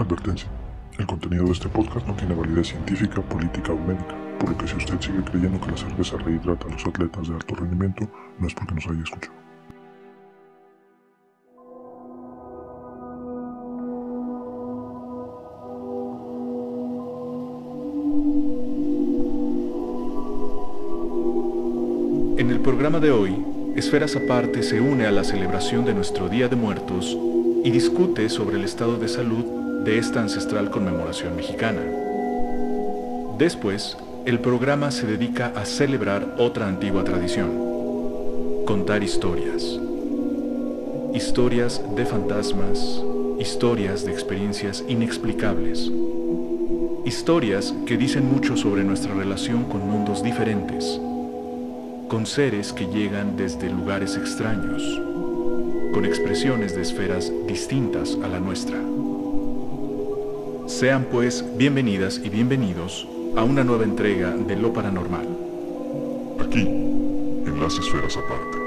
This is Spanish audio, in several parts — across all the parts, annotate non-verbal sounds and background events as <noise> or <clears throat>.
Advertencia. El contenido de este podcast no tiene validez científica, política o médica, por lo que si usted sigue creyendo que la cerveza rehidrata a los atletas de alto rendimiento, no es porque nos haya escuchado. En el programa de hoy, Esferas Aparte se une a la celebración de nuestro Día de Muertos y discute sobre el estado de salud de esta ancestral conmemoración mexicana. Después, el programa se dedica a celebrar otra antigua tradición, contar historias. Historias de fantasmas, historias de experiencias inexplicables. Historias que dicen mucho sobre nuestra relación con mundos diferentes, con seres que llegan desde lugares extraños, con expresiones de esferas distintas a la nuestra. Sean pues bienvenidas y bienvenidos a una nueva entrega de Lo Paranormal. Aquí, en las esferas aparte.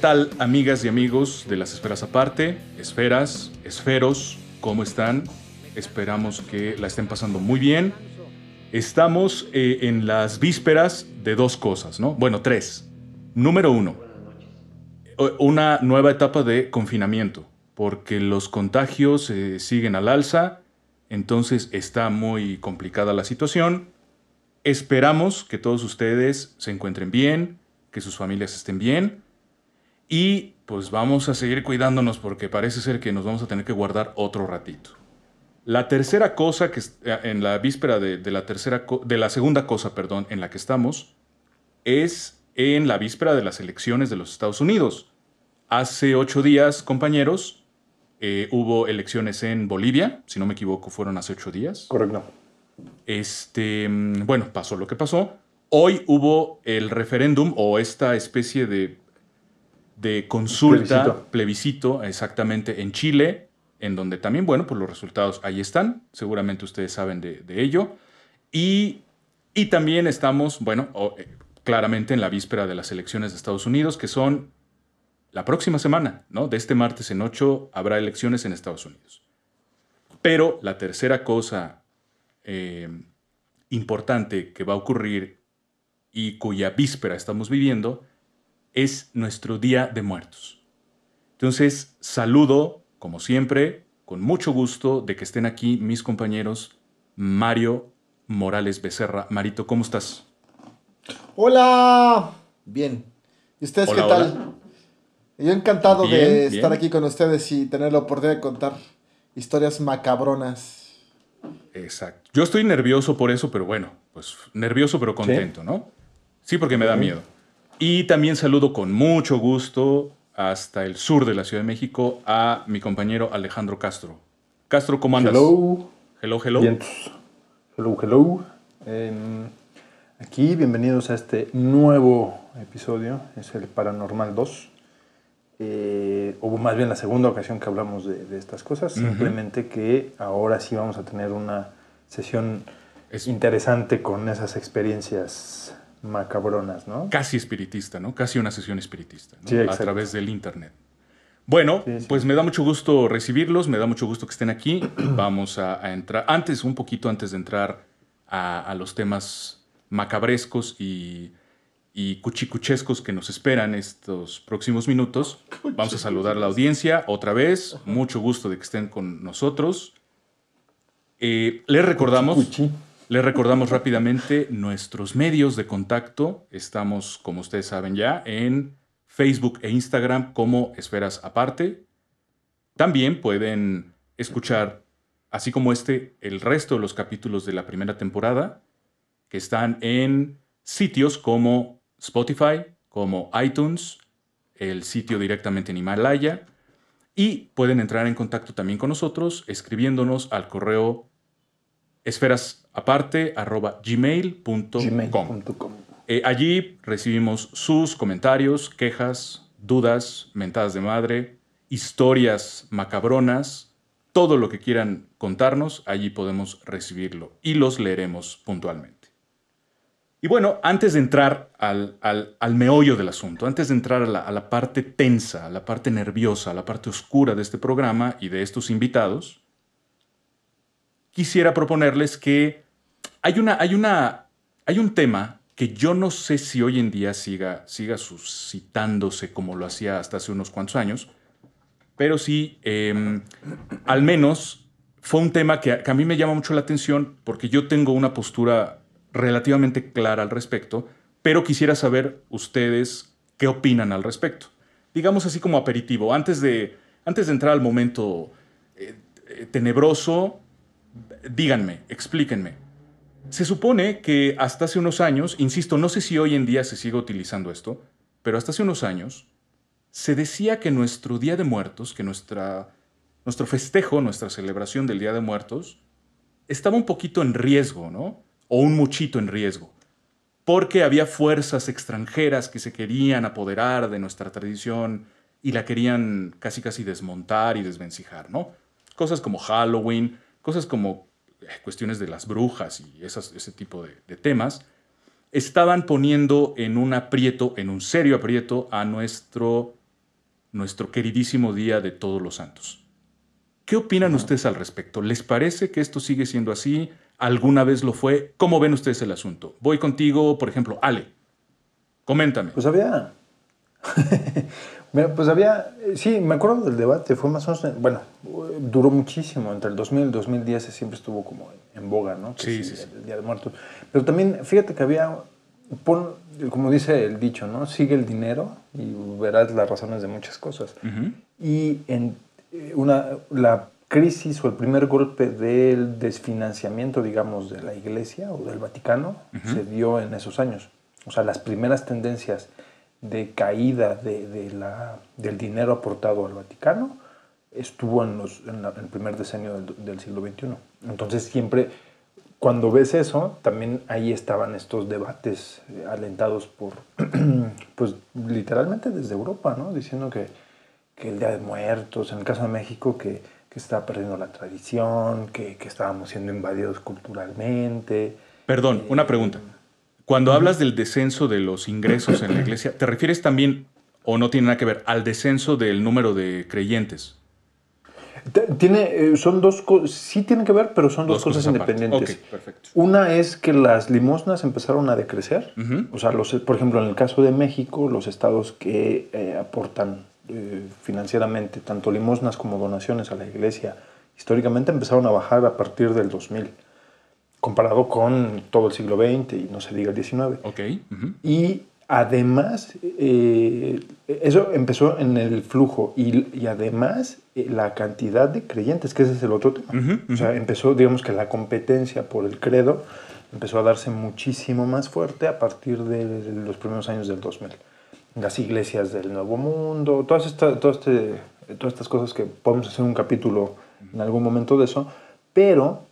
Tal amigas y amigos de las esferas aparte? Esferas, esferos, ¿cómo están? Esperamos que la estén pasando muy bien. Estamos eh, en las vísperas de dos cosas, ¿no? Bueno, tres. Número uno, o- una nueva etapa de confinamiento, porque los contagios eh, siguen al alza, entonces está muy complicada la situación. Esperamos que todos ustedes se encuentren bien, que sus familias estén bien. Y pues vamos a seguir cuidándonos porque parece ser que nos vamos a tener que guardar otro ratito. La tercera cosa que eh, en la víspera de, de la tercera de la segunda cosa, perdón, en la que estamos es en la víspera de las elecciones de los Estados Unidos. Hace ocho días, compañeros, eh, hubo elecciones en Bolivia, si no me equivoco, fueron hace ocho días. Correcto. Este, mm, bueno, pasó lo que pasó. Hoy hubo el referéndum o esta especie de, de consulta, Plebiscito. plebiscito. exactamente, en Chile, en donde también, bueno, pues los resultados ahí están. Seguramente ustedes saben de, de ello. Y, y también estamos, bueno, eh, claramente en la víspera de las elecciones de Estados Unidos, que son la próxima semana, ¿no? De este martes en 8 habrá elecciones en Estados Unidos. Pero la tercera cosa eh, importante que va a ocurrir y cuya víspera estamos viviendo es nuestro Día de Muertos. Entonces, saludo, como siempre, con mucho gusto de que estén aquí mis compañeros Mario Morales Becerra. Marito, ¿cómo estás? Hola. Bien. ¿Y ustedes Hola, qué tal? hola. Yo encantado Bien, de bien. estar aquí con ustedes y tener la oportunidad de contar historias macabronas. Exacto. Yo estoy nervioso por eso, pero bueno, pues nervioso pero contento, ¿no? Sí, porque me da miedo. Y también saludo con mucho gusto hasta el sur de la Ciudad de México a mi compañero Alejandro Castro. Castro, ¿cómo andas? Hello. Hello, hello. Vientos. Hello, hello. Em, aquí, bienvenidos a este nuevo episodio. Es el Paranormal 2. Eh, o más bien la segunda ocasión que hablamos de, de estas cosas. Simplemente que ahora sí vamos a tener una sesión Es interesante con esas experiencias macabronas, ¿no? casi espiritista, ¿no? Casi una sesión espiritista, ¿no? Sí, a través del internet. Bueno, Sí, sí. pues me da mucho gusto recibirlos, me da mucho gusto que estén aquí. <clears throat> Vamos a, a entrar, antes, un poquito antes de entrar a, a los temas macabrescos y, y cuchicuchescos que nos esperan estos próximos minutos, vamos a saludar a la audiencia otra vez. Mucho gusto de que estén con nosotros. Eh, les recordamos... Cuchi. Les recordamos rápidamente nuestros medios de contacto. Estamos, como ustedes saben ya, en Facebook e Instagram como Esferas Aparte. También pueden escuchar, así como este, el resto de los capítulos de la primera temporada, que están en sitios como Spotify, como iTunes, el sitio directamente en Himalaya. Y pueden entrar en contacto también con nosotros escribiéndonos al correo esferasaparte.gmail.com. gmail.com. Eh, allí recibimos sus comentarios, quejas, dudas, mentadas de madre, historias macabronas, todo lo que quieran contarnos, allí podemos recibirlo y los leeremos puntualmente. Y bueno, antes de entrar al, al- al meollo del asunto, antes de entrar a la, a la parte tensa, a la parte nerviosa, a la parte oscura de este programa y de estos invitados, quisiera proponerles que hay, una, hay, una, hay un tema que yo no sé si hoy en día siga, siga suscitándose como lo hacía hasta hace unos cuantos años, pero sí, eh, al menos fue un tema que a, que a mí me llama mucho la atención porque yo tengo una postura relativamente clara al respecto, pero quisiera saber ustedes qué opinan al respecto. Digamos así como aperitivo, antes de, antes de entrar al momento eh, eh, tenebroso, díganme, explíquenme. Se supone que hasta hace unos años, insisto, no sé si hoy en día se sigue utilizando esto, pero hasta hace unos años se decía que nuestro Día de Muertos, que nuestra, nuestro festejo, nuestra celebración del Día de Muertos, estaba un poquito en riesgo, ¿no? O un muchito en riesgo. Porque había fuerzas extranjeras que se querían apoderar de nuestra tradición y la querían casi casi desmontar y desvencijar, ¿no? Cosas como Halloween, cosas como eh, cuestiones de las brujas y esas- ese tipo de, de temas, estaban poniendo en un aprieto, en un serio aprieto, a nuestro, nuestro queridísimo Día de Todos los Santos. ¿Qué opinan ustedes al respecto? ¿Les parece que esto sigue siendo así? ¿Alguna vez lo fue? ¿Cómo ven ustedes el asunto? Voy contigo, por ejemplo, Ale. Coméntame. Pues había. Mira, pues había. eh, Sí, me acuerdo del debate. Fue más o menos. Bueno, duró muchísimo. Entre el 2000 y el 2010 siempre estuvo como en, boga, ¿no? Que Sí, sí, sí. El Día de Muertos. Pero también, fíjate que había. pon- como dice el dicho, ¿no? Sigue el dinero y verás las razones de muchas cosas. Ujú. Y en eh, una, la crisis o el primer golpe del desfinanciamiento, digamos, de la Iglesia o del Vaticano se dio en esos años. O sea, las primeras tendencias de caída de, de la, del dinero aportado al Vaticano estuvo en, los, en, la- en el primer decenio del, del siglo XXI. Entonces siempre, cuando ves eso, también ahí estaban estos debates eh, alentados por, <clears throat> pues literalmente desde Europa, ¿no? Diciendo que, que el Día de Muertos, en el caso de México, que, que estaba perdiendo la tradición, que, que estábamos siendo invadidos culturalmente. Perdón, una pregunta. Cuando hablas del descenso de los ingresos en la <clears throat> iglesia, ¿te refieres también, o no tiene nada que ver, al descenso del número de creyentes? Te- Tiene, eh, son dos cosas, sí tienen que ver, pero son dos, Dos cosas, independientes. Una es que las limosnas empezaron a decrecer. O sea, los, por ejemplo, en el caso de México, los estados que eh, aportan eh, financieramente tanto limosnas como donaciones a la iglesia, históricamente empezaron a bajar a partir del 2000, comparado con todo el siglo XX y no se diga el XIX. Ok. ujú. Y además, eh, eso empezó en el flujo y, y además eh, la cantidad de creyentes, que ese es el otro tema. Ujú, O sea, empezó, digamos que la competencia por el credo empezó a darse muchísimo más fuerte a partir de los primeros años del 2000. Las iglesias del Nuevo Mundo, todas, esta- todo este- todas estas cosas que podemos hacer un capítulo en algún momento de eso, pero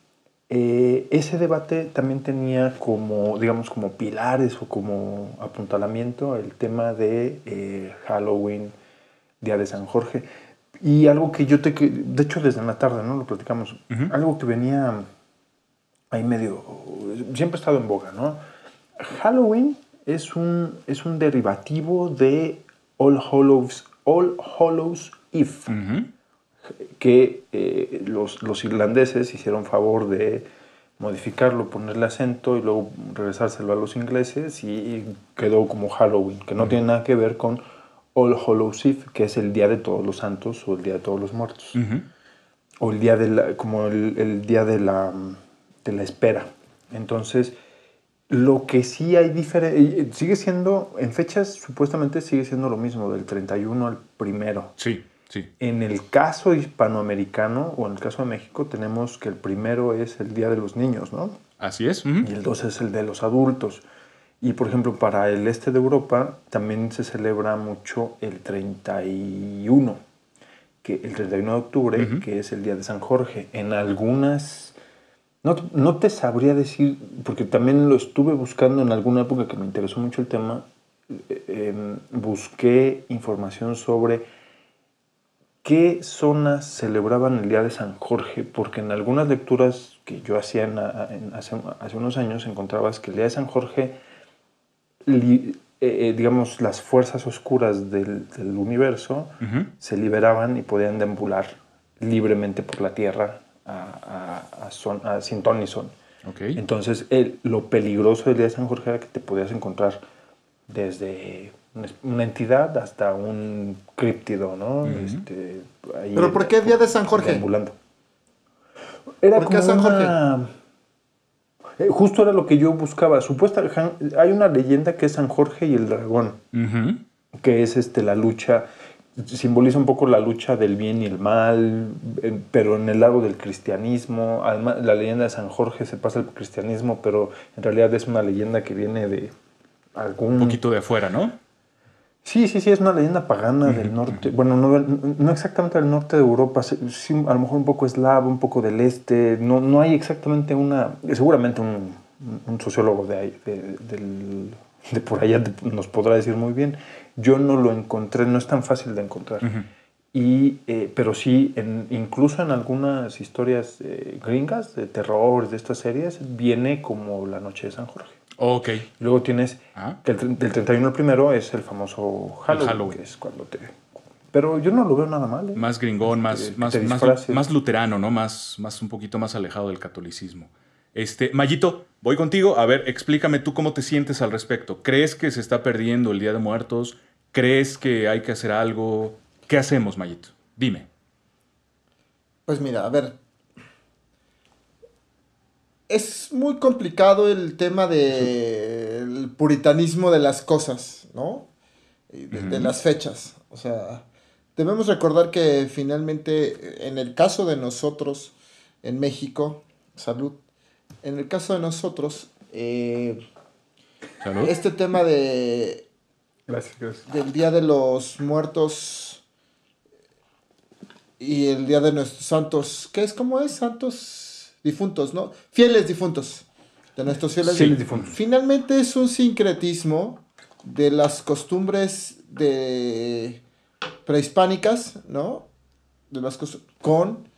eh, ese debate también tenía como, digamos, como pilares o como apuntalamiento el tema de eh, Halloween, Día de San Jorge. Y algo que yo te... que- De hecho, desde la tarde, ¿no? Lo platicamos. Algo que venía ahí medio, siempre ha estado en boga, ¿no? Halloween es un, es un derivativo de All Hallows, All Hallows Eve. Que eh, los, los irlandeses hicieron favor de modificarlo, ponerle acento y luego regresárselo a los ingleses y quedó como Halloween, que no tiene nada que ver con All Hallows Eve, que es el Día de Todos los Santos o el Día de Todos los Muertos o el día de la, como el, el día de la, de la espera. Entonces, lo que sí hay diferente, sigue siendo, en fechas supuestamente sigue siendo lo mismo, del 31 al primero. Sí, sí. En el caso hispanoamericano o en el caso de México tenemos que el primero es el Día de los Niños, ¿no? Así es. ujú. Y el 2 es el de los adultos. Y por ejemplo, para el este de Europa también se celebra mucho el 31, que el 31 de octubre, Ujú. que es el día de San Jorge. En algunas, no, no te sabría decir, porque también lo estuve buscando en alguna época que me interesó mucho el tema, eh, em, busqué información sobre qué zonas celebraban el Día de San Jorge, porque en algunas lecturas que yo hacía en- en- hace, hace unos años encontrabas que el Día de San Jorge, li- eh, eh, digamos, las fuerzas oscuras del, del universo se liberaban y podían deambular libremente por la Tierra a, a, a son- a sin ton ni son. Entonces, el- lo peligroso del Día de San Jorge era que te podías encontrar desde una, entidad hasta un críptido, ¿no? Este, ahí ¿Pero por qué Día de San Jorge? deambulando. Era ¿Por qué como San Jorge? una- Eh, Justo era lo que yo buscaba. Supuesta, hay una leyenda que es San Jorge y el dragón, que es este, la lucha, simboliza un poco la lucha del bien y el mal, eh, pero en el lado del cristianismo. Además, la leyenda de San Jorge se pasa al cristianismo, pero en realidad es una leyenda que viene de algún... Un poquito de afuera, ¿no? Sí, sí, sí, es una leyenda pagana del norte. Bueno, no, exactamente del norte de Europa, sí, a lo mejor un poco eslavo, un poco del este. No, no hay exactamente una. Seguramente un, un sociólogo de, ahí, de, del- de por allá nos podrá decir muy bien. Yo no lo encontré, no es tan fácil de encontrar. Y, eh, pero sí, en- incluso en algunas historias eh, gringas de terror, de estas series, viene como la noche de San Jorge. Ok. Luego tienes Ah. que el, del 31 al primero es el famoso Halloween, Halloween. que es cuando te... Pero yo no lo veo nada mal. ¿eh? Más gringón, más, más, más, más luterano, ¿no? Más, más un poquito más alejado del catolicismo. Este, Mayito, voy contigo. A ver, explícame tú cómo te sientes al respecto. ¿Crees que se está perdiendo el Día de Muertos? ¿Crees que hay que hacer algo? ¿Qué hacemos, Mayito? Dime. Pues mira, a ver. Es muy complicado el tema del puritanismo de las cosas, ¿no? De, de las fechas. O sea, debemos recordar que finalmente, en el caso de nosotros, en México, salud, en el caso de nosotros, eh, Salud. este tema de Gracias, gracias. del Día de los Muertos y el Día de nuestros santos, ¿qué es? ¿Cómo es? Santos difuntos, ¿no? Fieles difuntos. De nuestros fieles, Fieles difuntos. Finalmente es un sincretismo de las costumbres de prehispánicas, ¿no? De las con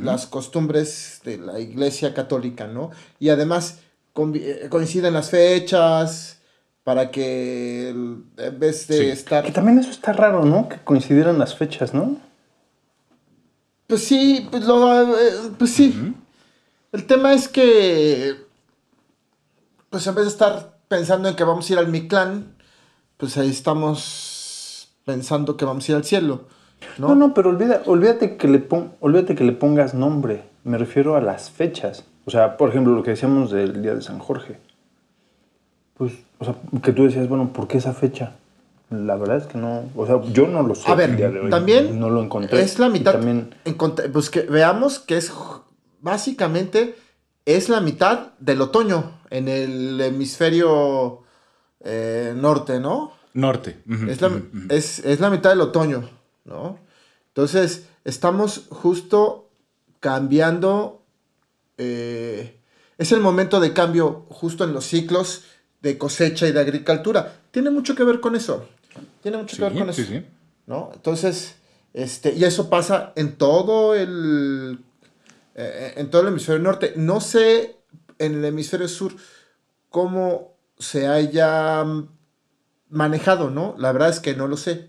las costumbres de la Iglesia Católica, ¿no? Y además eh, coinciden las fechas para que el- en vez de Sí. estar Que también eso está raro, ¿no? Que coincidieran las fechas, ¿no? Pues sí, pues, lo, eh, pues sí. El tema es que, pues en vez de estar pensando en que vamos a ir al Mictlán, pues ahí estamos pensando que vamos a ir al cielo, ¿no? No, no, pero olvida, olvídate, que le pon- olvídate que le pongas nombre. Me refiero a las fechas. O sea, por ejemplo, lo que decíamos del Día de San Jorge. Pues, o sea, que tú decías, bueno, ¿por qué esa fecha? La verdad es que no, o sea, yo no lo sé. A ver, el día de hoy. también no lo encontré. es la mitad. También, pues que veamos que es básicamente es la mitad del otoño en el hemisferio eh, norte, ¿no? Norte. Es la, es, es la mitad del otoño, ¿no? Entonces, estamos justo cambiando. eh, es el momento de cambio justo en los ciclos de cosecha y de agricultura. Tiene mucho que ver con eso. Tiene mucho que ver con eso. sí, sí. ¿no? Entonces, este, y eso pasa en todo el, eh, en todo el hemisferio norte. No sé en el hemisferio sur cómo se haya manejado, ¿no? La verdad es que no lo sé.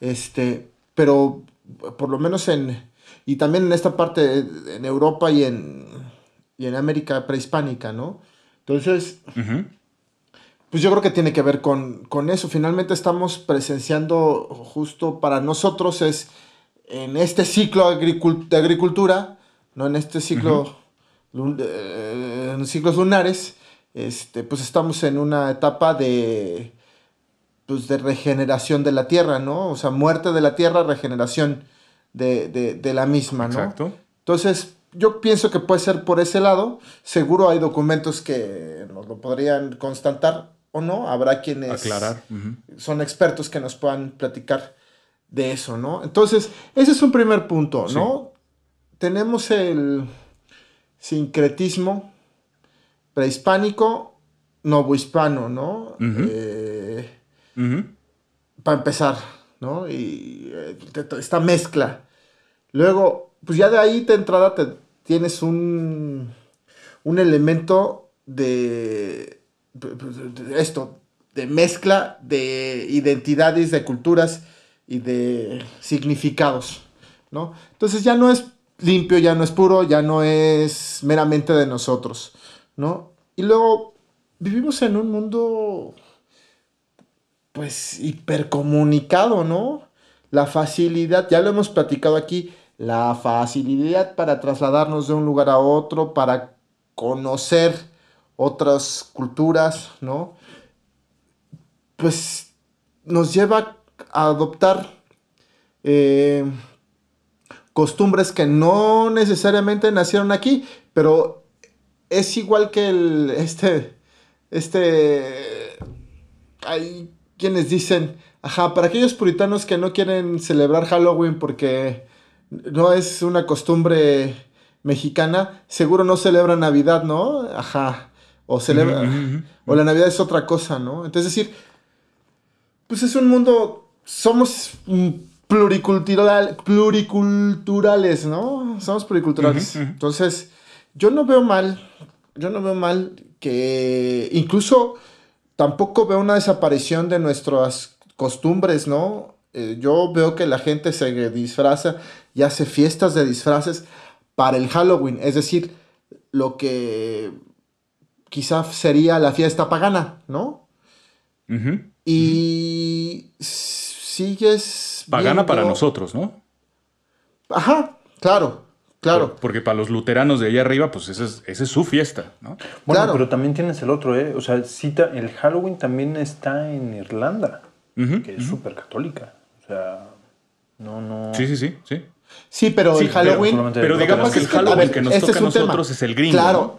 Este, pero por lo menos en y también en esta parte en Europa y en y en América prehispánica, ¿no? Entonces, pues yo creo que tiene que ver con, con eso. Finalmente estamos presenciando justo para nosotros es en este ciclo de agricultura, no en este ciclo, lun- eh, en ciclos lunares, este, pues estamos en una etapa de, pues de regeneración de la tierra, ¿no? O sea, muerte de la tierra, regeneración de, de- de la misma, ¿no? Exacto. Entonces, yo pienso que puede ser por ese lado. Seguro hay documentos que nos lo podrían constatar o no. Habrá quienes Aclarar. Son expertos que nos puedan platicar de eso, ¿no? Entonces, ese es un primer punto, ¿no? Tenemos el sincretismo prehispánico, novohispano, ¿no? Eh, para empezar, ¿no? Y eh, esta mezcla. Luego, pues ya de ahí de entrada te tienes un, un elemento de, de esto, de mezcla de identidades, de culturas y de significados, ¿no? Entonces ya no es limpio, ya no es puro, ya no es meramente de nosotros, ¿no? Y luego vivimos en un mundo pues hipercomunicado, ¿no? La facilidad, ya lo hemos platicado aquí, la facilidad para trasladarnos de un lugar a otro, para conocer otras culturas, ¿no? Pues nos lleva a adoptar eh, costumbres que no necesariamente nacieron aquí, pero es igual que el, este, este, hay quienes dicen, ajá, para aquellos puritanos que no quieren celebrar Halloween porque no es una costumbre mexicana, seguro no celebran Navidad, ¿no? Ajá. O celebra, o la Navidad es otra cosa, ¿no? Entonces, es decir, pues es un mundo, somos pluricultural, pluriculturales, ¿no? Somos pluriculturales. Entonces, yo no veo mal, yo no veo mal que incluso tampoco veo una desaparición de nuestras costumbres, ¿no? Eh, yo veo que la gente se disfraza y hace fiestas de disfraces para el Halloween, es decir, lo que quizá sería la fiesta pagana, ¿no? Ujú. Y sigues... Pagana para nosotros, ¿no? Ajá, claro, claro. Por- porque para los luteranos de allá arriba, pues esa es, esa es su fiesta, ¿no? Bueno, Claro. pero también tienes el otro, ¿eh? O sea, cita, el Halloween también está en Irlanda, que es súper católica. O sea, no, no. Sí, sí, sí, sí. Sí, pero Sí, el Halloween... Pero digamos que el Halloween ver, que nos este toca a es un tema. nosotros es el gringo. Claro.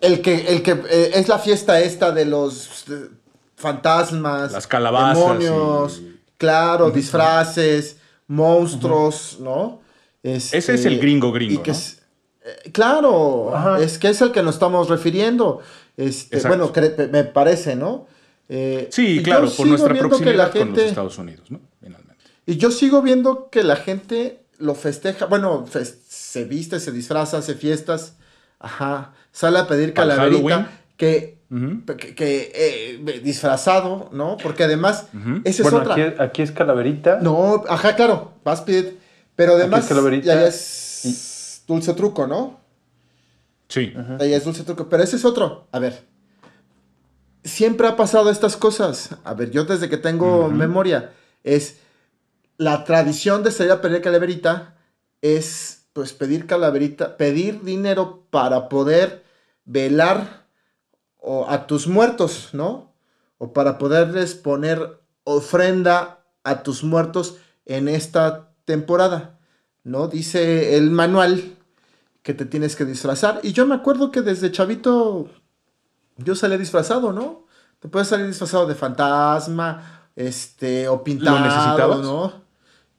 El que, el que eh, es la fiesta esta de los eh, fantasmas, Las calabazas demonios, y- claro, disfraces, monstruos, ¿no? Este, Ese es el gringo gringo, y que ¿no? es- eh, claro, Ajá. es que es el que nos estamos refiriendo. Este, bueno, me parece, ¿no? Eh, Sí, claro, por nuestra proximidad con los Estados Unidos, ¿no? Finalmente. y yo sigo viendo que la gente lo festeja, bueno, se viste, se disfraza, hace fiestas, ajá, sale a pedir calaverita, que, Que, que, eh, disfrazado, ¿no? Porque además, Ujú. esa es bueno, otra. aquí, aquí es calaverita. No, ajá, claro, vas a pedir, pero además, es calaverita ya es dulce truco, ¿no? Sí. Ahí es dulce truco, pero ese es otro. A ver, siempre ha pasado estas cosas. A ver, yo desde que tengo memoria, es la tradición de salir a pedir calaverita es pues pedir calaverita, pedir dinero para poder velar o a tus muertos, ¿no? O para poderles poner ofrenda a tus muertos en esta temporada, ¿no? Dice el manual que te tienes que disfrazar. Y yo me acuerdo que desde chavito yo salí disfrazado, ¿no? Te puedes salir disfrazado de fantasma, este, o pintado, necesitabas? ¿no?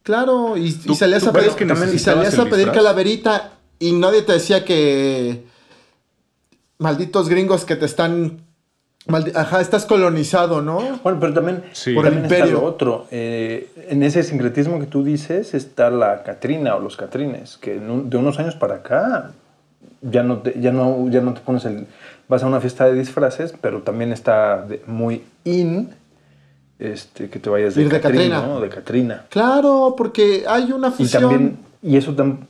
Claro, y, y ¿Tú- salías, tú a pedir, crees que y necesitabas salías a pedir calaverita y nadie te decía que malditos gringos que te están, maldi- ajá, estás colonizado, ¿no? Bueno, pero también, Sí. Por el también está imperio. lo otro. Eh, en ese sincretismo que tú dices está la Catrina o los Catrines, que un- de unos años para acá ya no te, ya no, ya no te pones el... Vas a una fiesta de disfraces, pero también está de- muy in este, que te vayas de, Ir de Catrina, Catrina. ¿no? De Catrina. Claro, porque hay una Y fusión. también, y eso también...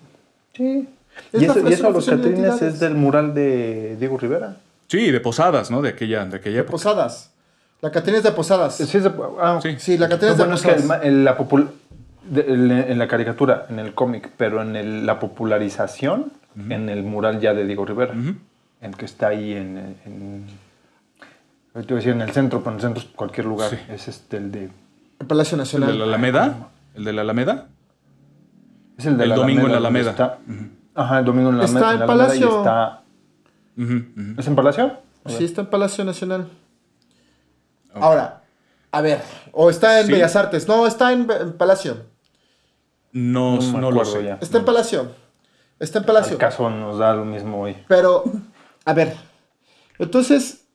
Sí. Es y la- eso, y es eso a los de Catrines es del mural de Diego Rivera. Sí, de Posadas, ¿no? De aquella, de aquella de época. Posadas. La Catrina es de Posadas. Sí, es de- ah, Sí. Sí, la Catrina es de bueno, es que el Posadas. ma- en la, de- en en la caricatura, en el cómic, pero en el- la popularización, en el mural ya de Diego Rivera, Ujú. el que está ahí en, en, te iba a decir en el centro, pero en el centro es cualquier lugar, Sí. es este, el de... El Palacio ¿El Nacional. de la Alameda? ¿El de la Alameda? Es el de El la domingo en la Alameda. está- Ajá, el domingo en la, Está en la Palacio. está... ¿Es en Palacio? Sí, está en Palacio Nacional. Ahora, a ver, o está en Sí. Bellas Artes. No, está en, en Palacio. No, No lo acuerdo sé. ya. Está en Palacio. Está en Palacio. Al caso nos da lo mismo hoy. Pero, a ver, entonces,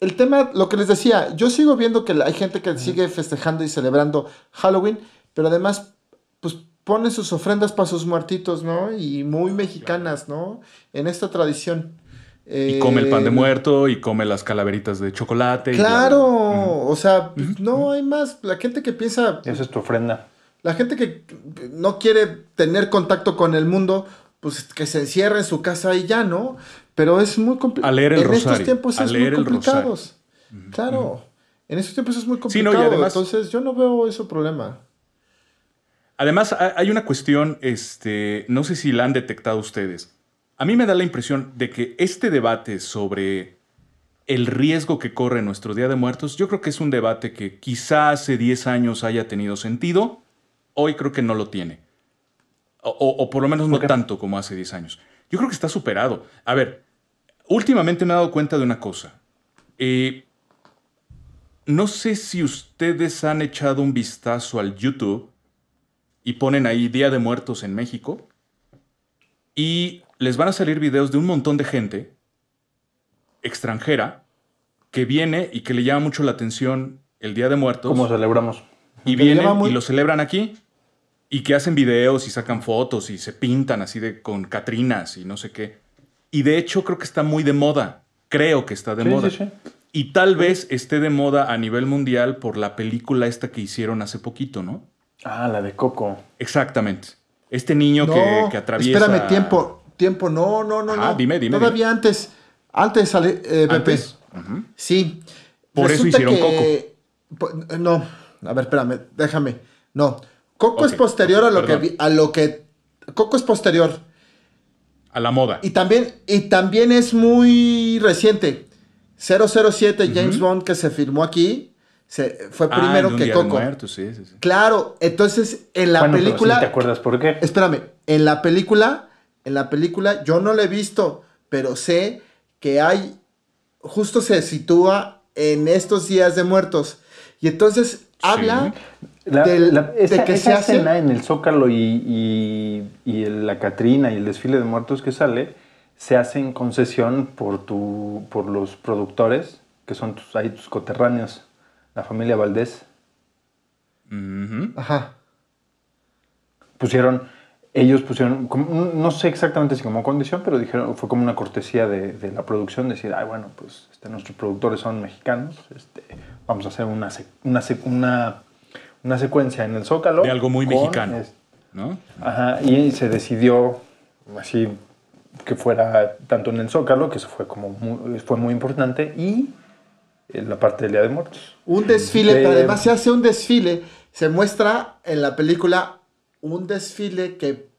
el tema, lo que les decía, yo sigo viendo que hay gente que sigue festejando y celebrando Halloween, pero además, pues pone sus ofrendas para sus muertitos, ¿no? Y muy mexicanas, ¿no? En esta tradición. Y come el pan de Eh, muerto y come las calaveritas de chocolate. Claro, o sea, pues, no hay más. La gente que piensa, Esa es tu ofrenda. la gente que no quiere tener contacto con el mundo, pues que se encierre en su casa y ya, ¿no? Pero es muy complicado. A leer el en estos rosario, tiempos a es leer muy el rosario. complicado. Claro, en estos tiempos es muy Sí, no, y complicado. además- entonces yo no veo ese problema. Además, ha- hay una cuestión, este, no sé si la han detectado ustedes. A mí me da la impresión de que este debate sobre el riesgo que corre nuestro Día de Muertos, yo creo que es un debate que quizá hace 10 años haya tenido sentido, hoy creo que no lo tiene. O, o- o por lo menos no tanto como hace 10 años. Yo creo que está superado. A ver, últimamente me he dado cuenta de una cosa. Eh, no sé si ustedes han echado un vistazo al YouTube y ponen ahí Día de Muertos en México y les van a salir videos de un montón de gente extranjera que viene y que le llama mucho la atención el Día de Muertos ¿Cómo celebramos? y Que vienen muy- y lo celebran aquí y que hacen videos y sacan fotos y se pintan así de con Catrinas y no sé qué. Y de hecho creo que está muy de moda. Creo que está de Sí, moda. sí, sí. Y tal vez esté de moda a nivel mundial por la película esta que hicieron hace poquito, ¿no? Ah, la de Coco. Exactamente. Este niño No, que, que atraviesa. espérame, tiempo, tiempo, no, no, no, Ajá, no. dime, dime, Todavía antes, antes sale, eh, Pepe. Antes. Sí. Por eso hicieron Po- No, a ver, espérame, déjame. No, Coco es posterior a lo que perdón. a lo que Coco es posterior A la moda. y también y también es muy reciente. 007 James Bond que se firmó aquí se fue Ah, primero de un que Día de Coco. Muertos, sí, sí, sí. Claro, entonces en la Bueno, pero película sí ¿Te acuerdas por qué? Espérame, en la película, en la película, yo no la he visto, pero sé que hay, justo se sitúa en estos días de muertos. Y entonces habla La- del- la- de que esa se hace... escena en el Zócalo y, y- y el- la Catrina y el desfile de muertos que sale se hace en concesión por, tu, por los productores, que son tus, ahí tus coterráneos, la familia Valdés. Ajá. Pusieron, ellos pusieron, como- no sé exactamente si como condición, pero dijeron, fue como una cortesía de, de la producción, decir, ay, bueno, pues este, nuestros productores son mexicanos, este, vamos a hacer una, una, una, una secuencia en el Zócalo. De algo muy con, mexicano. este, ¿No? Ajá, y se decidió así que fuera tanto en el Zócalo, que eso fue como muy, fue muy importante, y en la parte del Día de Muertos. Un desfile, pero además se hace un desfile, se muestra en la película un desfile que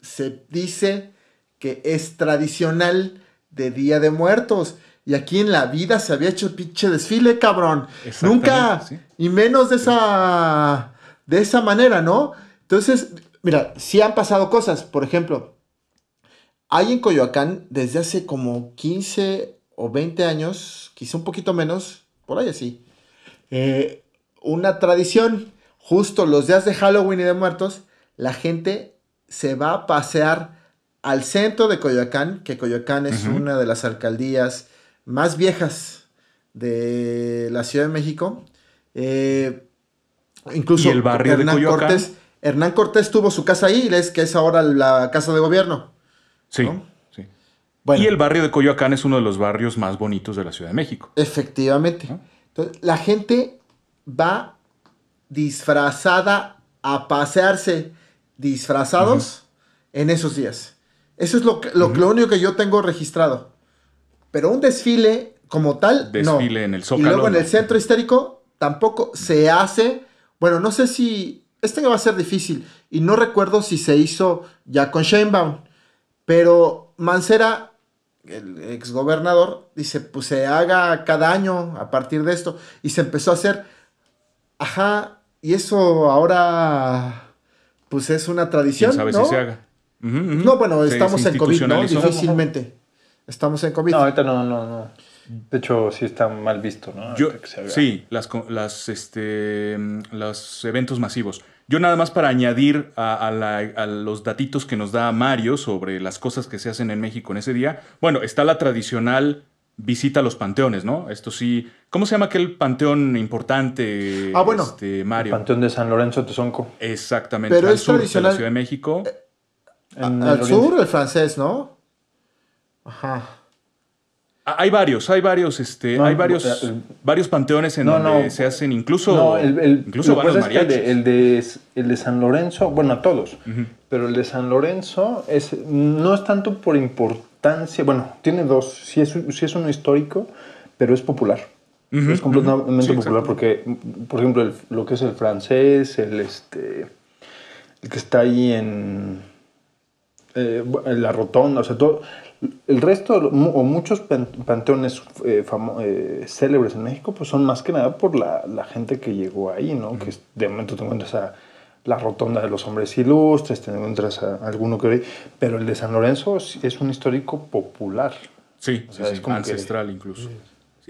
se dice que es tradicional de Día de Muertos. Y aquí en la vida se había hecho pinche desfile, cabrón. Nunca. sí. Y menos de esa, de esa manera, ¿no? Entonces, mira, sí han pasado cosas. Por ejemplo, hay en Coyoacán desde hace como 15 o 20 años, quizá un poquito menos, por ahí así, eh, una tradición. Justo los días de Halloween y de muertos, la gente se va a pasear al centro de Coyoacán, que Coyoacán es una de las alcaldías más viejas de la Ciudad de México. Eh, incluso ¿Y el barrio de Hernán Coyoacán? Cortés, Hernán Cortés tuvo su casa ahí, es que es ahora la casa de gobierno. Sí, ¿No? Bueno, Y el barrio de Coyoacán es uno de los barrios más bonitos de la Ciudad de México. efectivamente. Entonces, la gente va disfrazada a pasearse disfrazados en esos días. Eso es lo, que- lo, lo único que yo tengo registrado. Pero un desfile como tal, Desfile no. en el Y luego en el centro histórico tampoco se hace. Bueno, no sé si. Este va a ser difícil. Y no recuerdo si se hizo ya con Sheinbaum. Pero Mancera, el exgobernador, dice: Pues se haga cada año a partir de esto. Y se empezó a hacer. Ajá. Y eso ahora. Pues es una tradición. ¿Quién sabe ¿no? si se haga? No, bueno, Se- estamos se en COVID, ¿no? Difícilmente. Estamos en COVID. No, ahorita no, no, no. De hecho, sí está mal visto, ¿no? Yo, que se sí, las, co- las, este, los eventos masivos. Yo nada más para añadir a, a la- a los datitos que nos da Mario sobre las cosas que se hacen en México en ese día. Bueno, está la tradicional visita a los panteones, ¿no? Esto sí. ¿Cómo se llama aquel panteón importante? Ah, bueno. Este, El Mario. Panteón de San Lorenzo Tezonco. Exactamente. Pero al es sur de tradicional. la Ciudad de México. El al oriente. sur, el francés, ¿no? Ajá. Ah, Hay varios, hay varios, este, No, hay varios, el- varios panteones en No, donde no. se hacen incluso, el, el, incluso van que los pasa es que mariachis. el de, el, de, San Lorenzo, bueno, todos, pero el de San Lorenzo es, no es tanto por importancia, bueno, tiene dos, sí es, sí es uno histórico, pero es popular. Es completamente. Sí, popular porque, por ejemplo, lo que es el francés, el, este, el que está ahí en, eh, en la rotonda, o sea, todo, el resto o muchos pan- panteones eh, famo- eh, célebres en México, pues son más que nada por la, la gente que llegó ahí, ¿no? Que es- de momento te encuentras a la rotonda de los hombres ilustres, te encuentras a alguno que... Pero el de San Lorenzo es un histórico popular. Sí, O sí, sea, sí, es como que- ancestral incluso.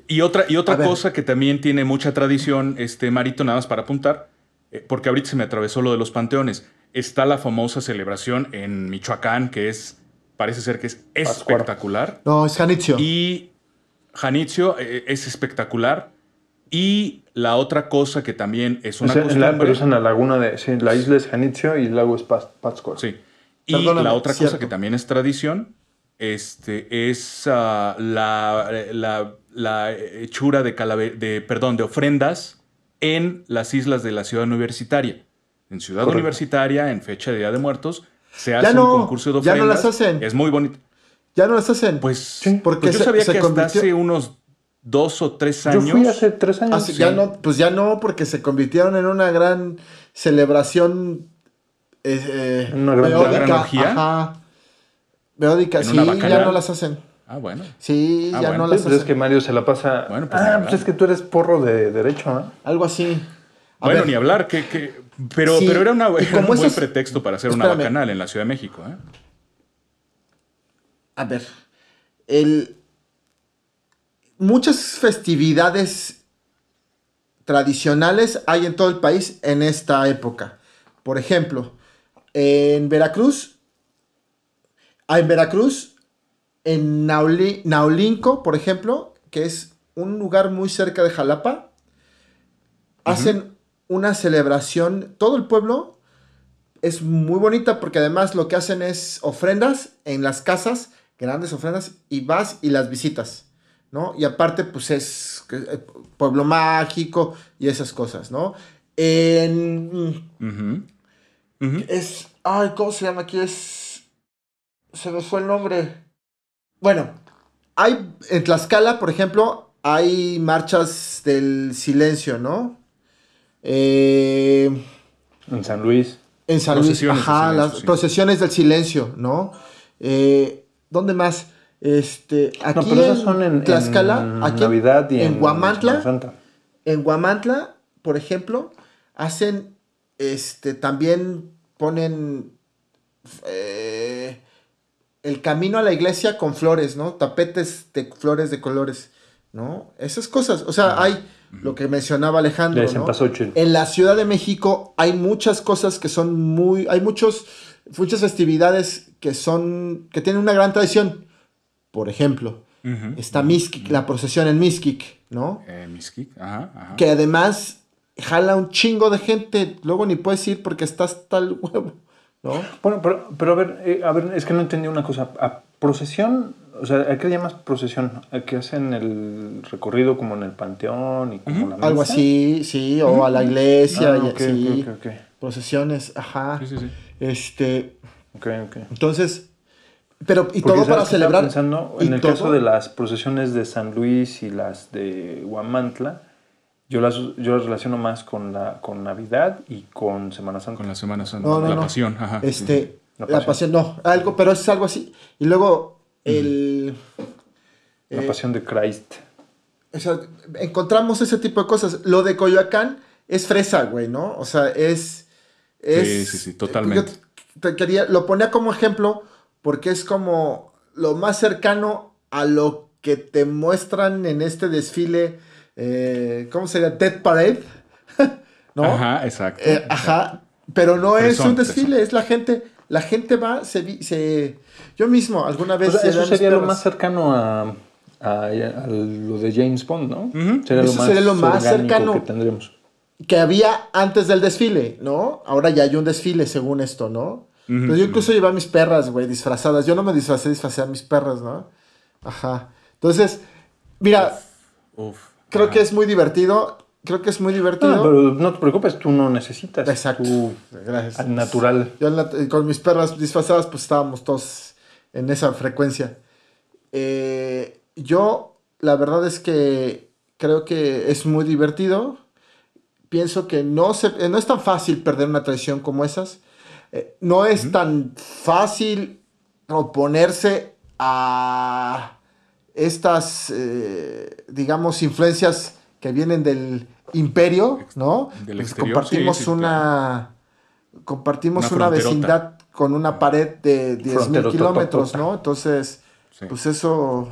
Y otra, y otra A ver. cosa que también tiene mucha tradición, este Marito, nada más para apuntar, eh, porque ahorita se me atravesó lo de los panteones. Está la famosa celebración en Michoacán, que es, parece ser que es espectacular. No, es Janitzio. Y Janitzio eh, es espectacular. Y la otra cosa que también es una Es la- pero es en la laguna de... Sí, la isla es Janitzio y el lago es Pátzcuaro. Sí. Y Perdóname, la otra cierto. cosa que también es tradición este, es ah, la, la- la hechura de, de, perdón, de ofrendas en las islas de la ciudad universitaria. En Ciudad Correcto. Universitaria, en fecha de Día de Muertos, se hace no, un concurso de ya no ofrendas. las hacen. Es muy bonito. Ya no las hacen. Pues, porque pues yo se- sabía se que hasta hace unos dos o tres Yo años. fui hace tres años. Ah, sí, ya no, pues ya no, porque se convirtieron en una gran celebración eh, eh, Una gran- meódica. ¿Una gran orgía? Ajá. Meódica, ¿En sí, ya no las hacen. Ah, bueno. Sí, Ah, ya bueno. no las pues es hacen. que Mario se la pasa... Bueno, pues ah, pues es que tú eres porro de derecho, ¿eh? Algo así. A bueno, ver, ni hablar, que, que- pero, Sí, pero era, una, un buen pretexto para hacer una Espérame. bacanal en la Ciudad de México. ¿eh? A ver, el, muchas festividades tradicionales hay en todo el país en esta época. Por ejemplo, en Veracruz, en Veracruz, en Nauli- Naulinco, por ejemplo, que es un lugar muy cerca de Jalapa, hacen una celebración, todo el pueblo es muy bonita porque además lo que hacen es ofrendas en las casas, grandes ofrendas, y vas y las visitas, ¿no? Y aparte, pues es eh, pueblo mágico y esas cosas, ¿no? En... Es... Ay, ¿cómo se llama aquí? Es... Se me fue el nombre. Bueno, hay... En Tlaxcala, por ejemplo, hay marchas del silencio, ¿no? Eh... En San Luis. En San Luis, Procesiones del ajá, silencio, las sí. procesiones del silencio, ¿no? Eh, ¿Dónde más? Este, aquí no, pero esas en son en, Tlaxcala, en aquí en- Navidad y en, en Guamantla, Santa. en Guamantla, por ejemplo, hacen, este, también ponen eh, el camino a la iglesia con flores, ¿no? Tapetes de flores de colores, ¿no? Esas cosas, o sea, hay lo que mencionaba Alejandro, ¿no? En la Ciudad de México hay muchas cosas que son muy, hay muchos, muchas festividades que son, que tienen una gran tradición. Por ejemplo, Ujú. está Mixquic, la procesión en Mixquic, ¿no? Eh, ajá, ajá. Que además jala un chingo de gente. Luego ni puedes ir porque está hasta el huevo, ¿no? Bueno, pero, pero a ver, eh, a ver, es que no entendí una cosa. A procesión, o sea, ¿a qué le llamas procesión? ¿A que hacen el recorrido como en el panteón y como la Algo así, sí, o a la iglesia, Ah, y ok, así, ok, ok, ok. procesiones, ajá. Sí, sí, sí. Este, Ok, ok. entonces, pero, y Porque, todo ¿sabes para qué estaba celebrar. pensando en el todo- caso de las procesiones de San Luis y las de Huamantla, yo las, yo las relaciono más con, la, con Navidad y con Semana Santa. Con la Semana Santa. No, no, la no. pasión, ajá. Este, La la, pasión. no, algo, pero es algo así. Y luego, el. La eh, pasión de Christ. o sea, encontramos ese tipo de cosas. Lo de Coyoacán es fresa, güey, ¿no? O sea, es. es Sí, sí, sí, totalmente. Yo te quería, lo ponía como ejemplo porque es como lo más cercano a lo que te muestran en este desfile. eh, ¿Cómo sería? Dead Parade. <laughs> ¿No? Ajá, exacto. Eh, ajá, pero no es un desfile, es la gente, la gente va, se, yo mismo alguna vez O sea, eso sería lo más cercano a, a- a lo de James Bond, ¿no? Ujú. Sería lo Eso más, sería lo más cercano. que tendremos. que había antes del desfile, ¿no? Ahora ya hay un desfile según esto, ¿no? Pero yo incluso llevé a mis perras, güey, disfrazadas. Yo no me disfracé, disfracé a mis perras, ¿no? Ajá. Entonces, mira, Uf. creo Ajá. que es muy divertido. Creo que es muy divertido. No, pero no te preocupes, tú no necesitas. Exacto. Tú, Gracias. al natural. Yo con mis perras disfrazadas, pues estábamos todos en esa frecuencia. Eh, yo, la verdad es que creo que es muy divertido. Pienso que no, se, eh, no es tan fácil perder una tradición como esas. Eh, no es tan fácil oponerse a estas, eh, digamos, influencias que vienen del imperio, ¿no? Del Porque exterior, compartimos sí, sí, una compartimos Una vecindad con una pared de 10.000 Fronterototota. kilómetros, ¿no? Entonces, Sí. pues eso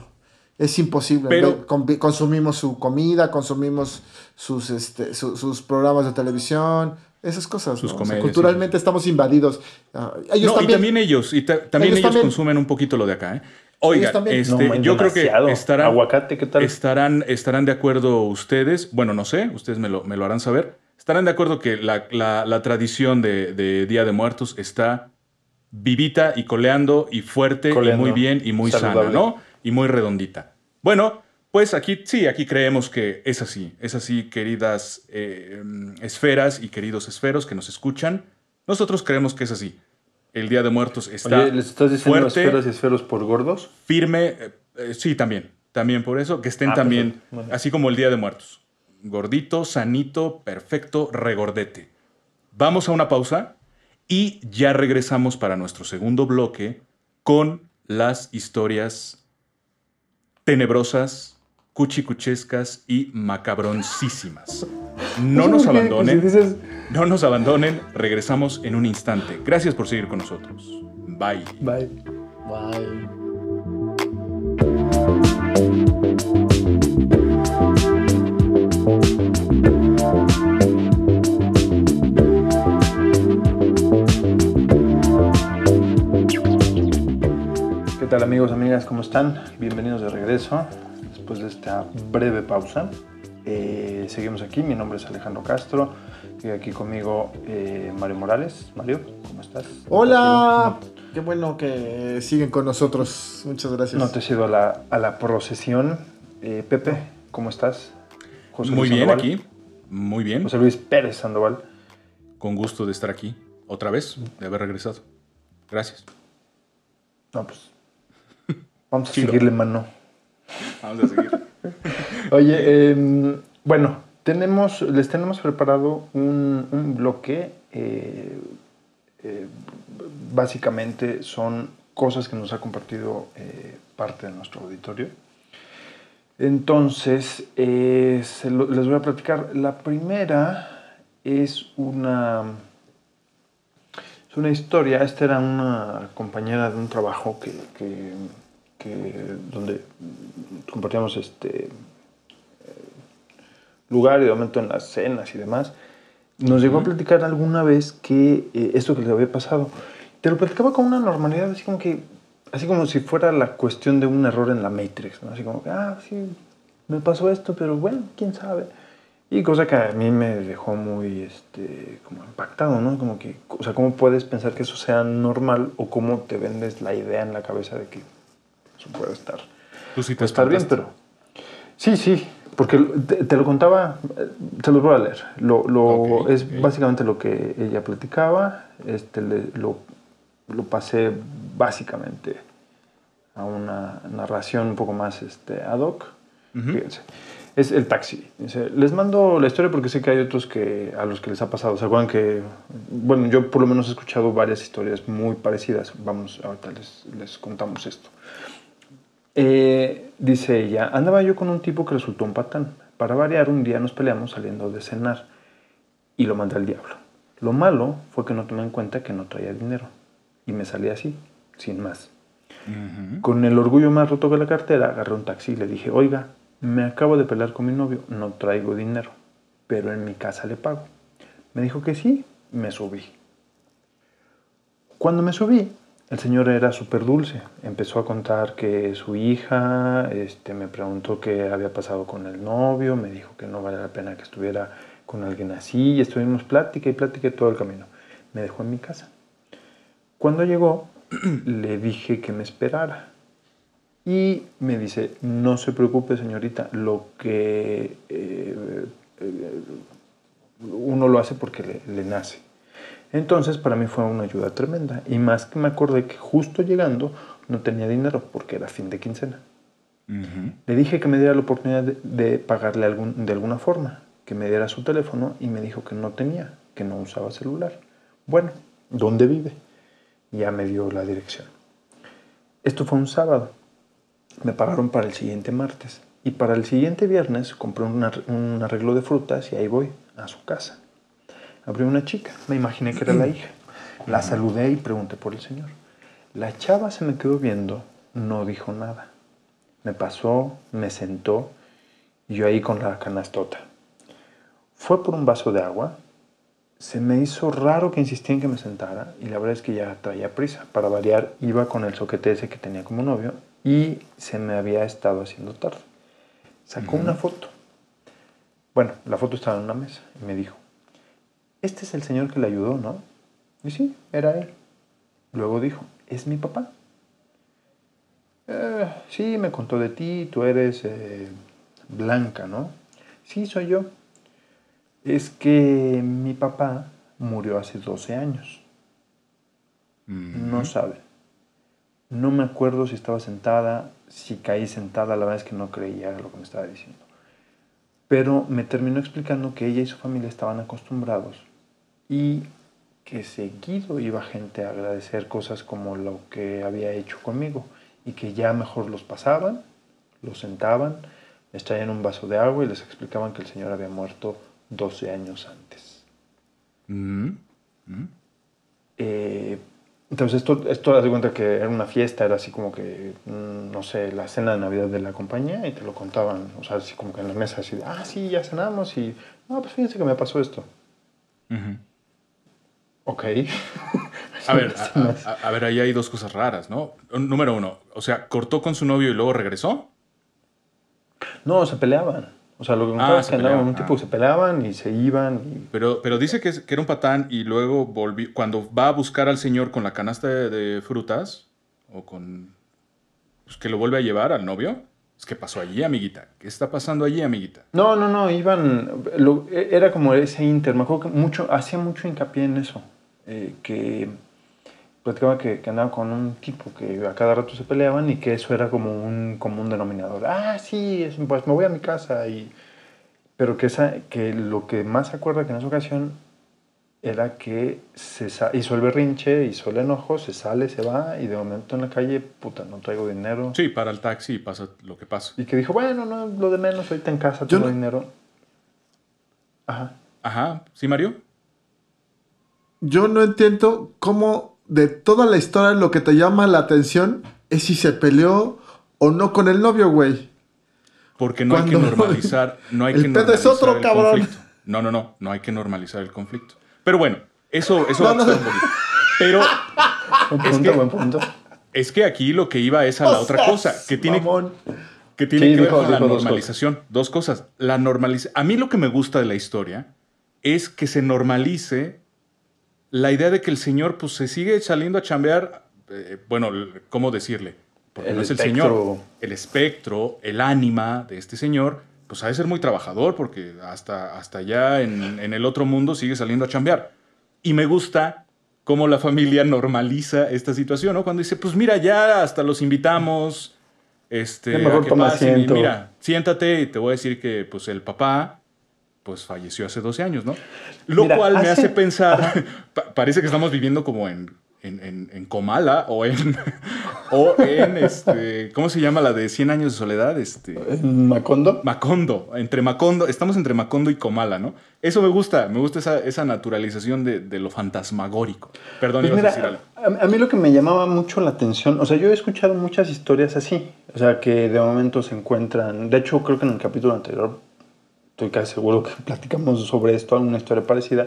es imposible. Pero- consumimos su comida, consumimos sus, este, su- sus programas de televisión, esas cosas. Sus ¿no? O sea, comedias, culturalmente estamos invadidos. Ah, ellos no, también. y también ellos, y ta- también Ellos ellos, también. consumen un poquito lo de acá, ¿eh? Oiga, Ellos también. este, No, yo creo demasiado. que estarán, Aguacate, ¿qué tal? estarán, estarán de acuerdo ustedes, bueno, no sé, ustedes me lo, me lo harán saber, estarán de acuerdo que la, la- la tradición de, de Día de Muertos está vivita y coleando y fuerte Coleando. y muy bien y muy Saludable. sana, ¿no? Y muy redondita. Bueno, pues aquí sí, aquí creemos que es así, es así, queridas eh, esferas y queridos esferos que nos escuchan. Nosotros creemos que es así. El Día de Muertos está Oye, ¿les estás diciendo fuerte, esferas y esferos por gordos? firme. eh, eh, sí, también. También por eso. Que estén Ah, también, perfecto. Así como el Día de Muertos. Gordito, sanito, perfecto, regordete. Vamos a una pausa y ya regresamos para nuestro segundo bloque con las historias tenebrosas, cuchicuchescas y macabroncísimas. No nos abandonen. Si dices, No nos abandonen, regresamos en un instante. Gracias por seguir con nosotros. Bye. bye. Bye. ¿Qué tal amigos, amigas? ¿Cómo están? Bienvenidos de regreso después de esta breve pausa. Eh, seguimos aquí, mi nombre es Alejandro Castro y aquí conmigo eh, Mario Morales. Mario, ¿cómo estás? Hola. Qué bueno que siguen con nosotros. Muchas gracias. No te has ido a la, a la procesión. Eh, Pepe, ¿cómo estás? José Muy Luis bien Sandoval. aquí. Muy bien. José Luis Pérez Sandoval. Con gusto de estar aquí. Otra vez, de haber regresado. Gracias. No, pues. Vamos a seguirle mano. Vamos a seguir. <laughs> Oye, em, bueno, tenemos, les tenemos preparado un, bloque. eh, eh, básicamente son cosas que nos ha compartido eh, parte de nuestro auditorio. Entonces, les voy a platicar. La primera es una, una historia. Esta era una compañera de un trabajo que- que- donde compartíamos este lugar y de momento en las cenas y demás, nos llegó a platicar alguna vez que eh, esto que le había pasado. Te lo platicaba con una normalidad, así como que, así como si fuera la cuestión de un error en la Matrix, ¿no? Así como que, ah, sí, me pasó esto, pero bueno, quién sabe. Y cosa que a mí me dejó muy este, como impactado, ¿no? Como que, o sea, ¿cómo puedes pensar que eso sea normal o cómo te vendes la idea en la cabeza de que puede estar, Tú sí te puede estar bien? Pero sí, sí, porque te, te lo contaba, eh, te lo voy a leer. Lo, lo- es básicamente lo que ella platicaba, este, le- lo, lo pasé básicamente a una narración un poco más este, ad hoc. Fíjense. Es el taxi. Dice, les mando la historia porque sé que hay otros que a los que les ha pasado. ¿Se acuerdan que, bueno, yo por lo menos he escuchado varias historias muy parecidas. Vamos, ahorita les, les contamos esto. Eh, dice ella, andaba yo con un tipo que resultó un patán. Para variar, un día nos peleamos saliendo de cenar y lo mandé al diablo. Lo malo fue que no tomé en cuenta que no traía dinero y me salí así, sin más. Con el orgullo más roto que la cartera, agarré un taxi y le dije, oiga, me acabo de pelear con mi novio, no traigo dinero, pero en mi casa le pago. Me dijo que sí, me subí. Cuando me subí, el señor era súper dulce. Empezó a contar que su hija, este, me preguntó qué había pasado con el novio, me dijo que no vale la pena que estuviera con alguien así, y estuvimos plática y plática todo el camino. Me dejó en mi casa. Cuando llegó, <clears throat> le dije que me esperara. Y me dice, no se preocupe señorita, lo que eh, eh, uno lo hace porque le nace. Entonces para mí fue una ayuda tremenda. Y más que me acordé que justo llegando no tenía dinero porque era fin de quincena. Ujú. Le dije que me diera la oportunidad de, de pagarle algún- de alguna forma, que me diera su teléfono y me dijo que no tenía, que no usaba celular. Bueno, ¿dónde vive? Ya me dio la dirección. Esto fue un sábado. Me pagaron para el siguiente martes. Y para el siguiente viernes compré un arreglo de frutas y ahí voy, a su casa. Abrió una chica, me imaginé que era la hija. La saludé y pregunté por el señor. La chava se me quedó viendo, no dijo nada. Me pasó, me sentó y yo ahí con la canastota. Fue por un vaso de agua. Se me hizo raro que insistía en que me sentara y la verdad es que ya traía prisa. Para variar, iba con el soquete ese que tenía como novio y se me había estado haciendo tarde. Sacó una foto. Bueno, la foto estaba en una mesa y me dijo, este es el señor que le ayudó, ¿no? Y sí, era él. Luego dijo, es mi papá. "Eh, sí, me contó de ti, tú eres eh, Blanca, ¿no? Sí, soy yo. Es que mi papá murió hace 12 años. No sabe. No me acuerdo si estaba sentada, si caí sentada, la verdad es que no creía lo que me estaba diciendo. Pero me terminó explicando que ella y su familia estaban acostumbrados y que seguido iba gente a agradecer cosas como lo que había hecho conmigo y que ya mejor los pasaban, los sentaban, les traían un vaso de agua y les explicaban que el señor había muerto 12 años antes. Ujú. Eh, entonces esto, esto de cuenta que era una fiesta, era así como que, mm, no sé, la cena de Navidad de la compañía y te lo contaban, o sea, así como que en la mesa, así de, ah, sí, ya cenamos y, no, pues fíjense que me pasó esto. Ujú. Ok. A ver, <laughs> a, a- a ver, ahí hay dos cosas raras, ¿no? Número uno, o sea, cortó con su novio y luego regresó. No, se peleaban. O sea, lo que Ah, es que andaban un tipo ah. que se peleaban y se iban y Pero, pero dice que, es- que era un patán y luego volvió. Cuando va a buscar al señor con la canasta de, de frutas o con. Pues que lo vuelve a llevar al novio. Es que pasó allí, amiguita. ¿Qué está pasando allí, amiguita? No, no, no, iban. lo- era como ese inter. Me acuerdo que mucho, hacía mucho hincapié en eso. Eh, que platicaba que, que andaba con un tipo que a cada rato se peleaban y que eso era como un común denominador. Ah, sí, es- pues me voy a mi casa. Y, pero que, esa, que lo que más se acuerda que en esa ocasión era que se hizo el berrinche, hizo el enojo, se sale, se va y de momento en la calle, puta, no traigo dinero. Sí, para el taxi y pasa lo que pasa. Y que dijo, bueno, no, lo de menos, ahorita en casa tengo no- dinero. Ajá. Ajá, ¿sí, Mario? Yo no entiendo cómo de toda la historia lo que te llama la atención es si se peleó o no con el novio, güey. Porque no hay que normalizar. No hay <laughs> El que pedo es normalizar otro, el cabrón. conflicto. No, no, no. No hay que normalizar el conflicto. Pero bueno, eso, eso No, va a no. costar un poquito. Pero <laughs> Buen Es punto, que- buen punto. es que aquí lo que iba es a la O otra sea, cosa. Que tiene, mamón. que tiene Sí, que ver con la dijo dos normalización. Dos cosas. La normalización. A mí lo que me gusta de la historia es que se normalice la idea de que el señor pues se sigue saliendo a chambear. eh, bueno, ¿cómo decirle? Porque El no es el espectro. señor. El espectro, el ánima de este señor, pues ha de ser muy trabajador porque hasta, hasta allá en, en el otro mundo sigue saliendo a chambear. Y me gusta cómo la familia normaliza esta situación, ¿no? Cuando dice, pues mira, ya hasta los invitamos, este, mejor a que toma pasen y mira, siéntate y te voy a decir que pues el papá pues falleció hace 12 años, ¿no? Lo Mira, cual me hace- pensar, <laughs> pa- parece que estamos viviendo como en, en, en- en Comala o en, <laughs> o en, este, ¿cómo se llama la de 100 años de soledad? Este, ¿En Macondo? Macondo, entre Macondo, estamos entre Macondo y Comala, ¿no? Eso me gusta, me gusta esa, esa naturalización de, de lo fantasmagórico. Perdón, Pues mira, a decir algo. a, a mí lo que me llamaba mucho la atención, o sea, yo he escuchado muchas historias así, o sea, que de momento se encuentran, de hecho creo que en el capítulo anterior, estoy casi seguro que platicamos sobre esto, alguna historia parecida,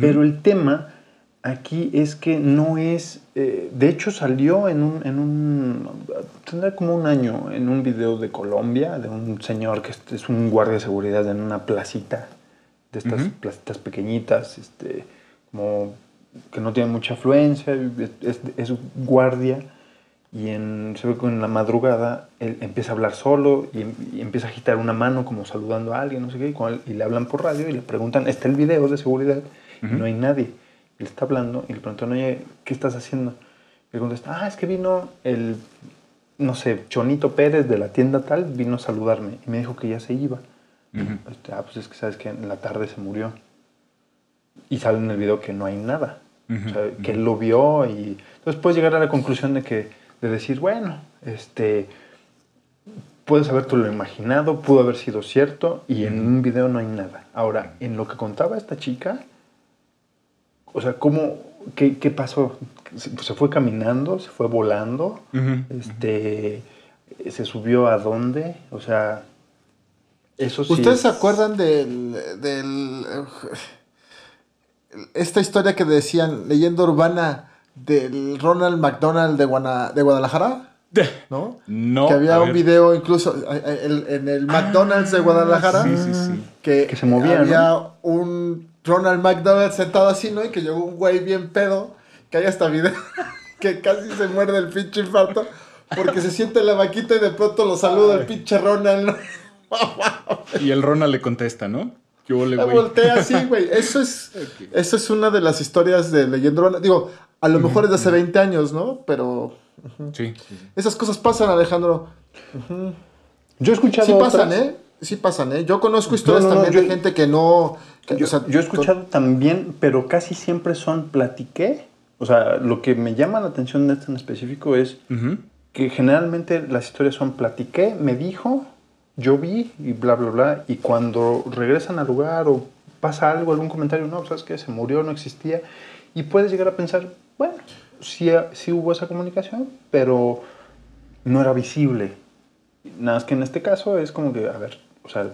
pero el tema aquí es que no es, eh, de hecho salió en un, en un, tendrá como un año, en un video de Colombia, de un señor que es, un guardia de seguridad en una placita, de estas placitas pequeñitas, este, como que no tiene mucha afluencia, es, es- es guardia y en, se ve que en la madrugada él empieza a hablar solo y, y empieza a agitar una mano como saludando a alguien, no sé qué, y, él- y le hablan por radio y le preguntan, está el video de seguridad y no hay nadie. Y le está hablando y le preguntan, oye, ¿qué estás haciendo? Y le contesta, ah, es que vino el, no sé, Chonito Pérez de la tienda tal, vino a saludarme y me dijo que ya se iba. Ujú. Este, ah, pues es que sabes que en la tarde se murió. Y sale en el video que no hay nada. Ujú, O sea, que él lo vio y entonces puedes llegar a la conclusión de que, de decir, bueno, este, puedes haberte lo imaginado, pudo haber sido cierto y en un video no hay nada. Ahora, en lo que contaba esta chica, o sea, ¿cómo, qué, qué pasó? ¿Se, se fue caminando? ¿Se fue volando? Este, ¿Se subió a dónde? O sea, eso sí. ¿Ustedes es- se acuerdan del, del esta historia que decían leyenda urbana del Ronald McDonald de, Guana- de Guadalajara? ¿No? No. que había un ver. video incluso eh, eh, en el McDonald's de Guadalajara. Sí, sí, sí. Que, Que se movía, había un Ronald McDonald sentado así, ¿no? Y que llegó un güey bien pedo, que hay hasta video, <laughs> que casi se muerde el pinche infarto, porque se siente en la vaquita y de pronto lo saluda el pinche Ronald, ¿no? Y el Ronald le contesta, ¿no? ¿Qué hubo, Me güey? voltea así, güey. Eso es, eso es una de las historias de leyenda urbana. Digo, a lo mejor es de hace 20 años, ¿no? Pero Sí, sí, sí. esas cosas pasan, Alejandro. Yo he escuchado. Sí pasan, otras- ¿eh? Sí pasan, ¿eh? Yo conozco historias No, no, no, también yo- de gente que no... que, Yo, o sea, yo he escuchado también, pero casi siempre son platiqué. O sea, lo que me llama la atención de este en específico es Ujú. que generalmente las historias son platiqué, me dijo, yo vi y bla, bla, bla. Y cuando regresan al lugar o pasa algo, algún comentario, no, ¿sabes qué? Se murió, no existía. Y puedes llegar a pensar, bueno, sí, sí hubo esa comunicación, pero no era visible. Nada más que en este caso es como que, a ver, o sea,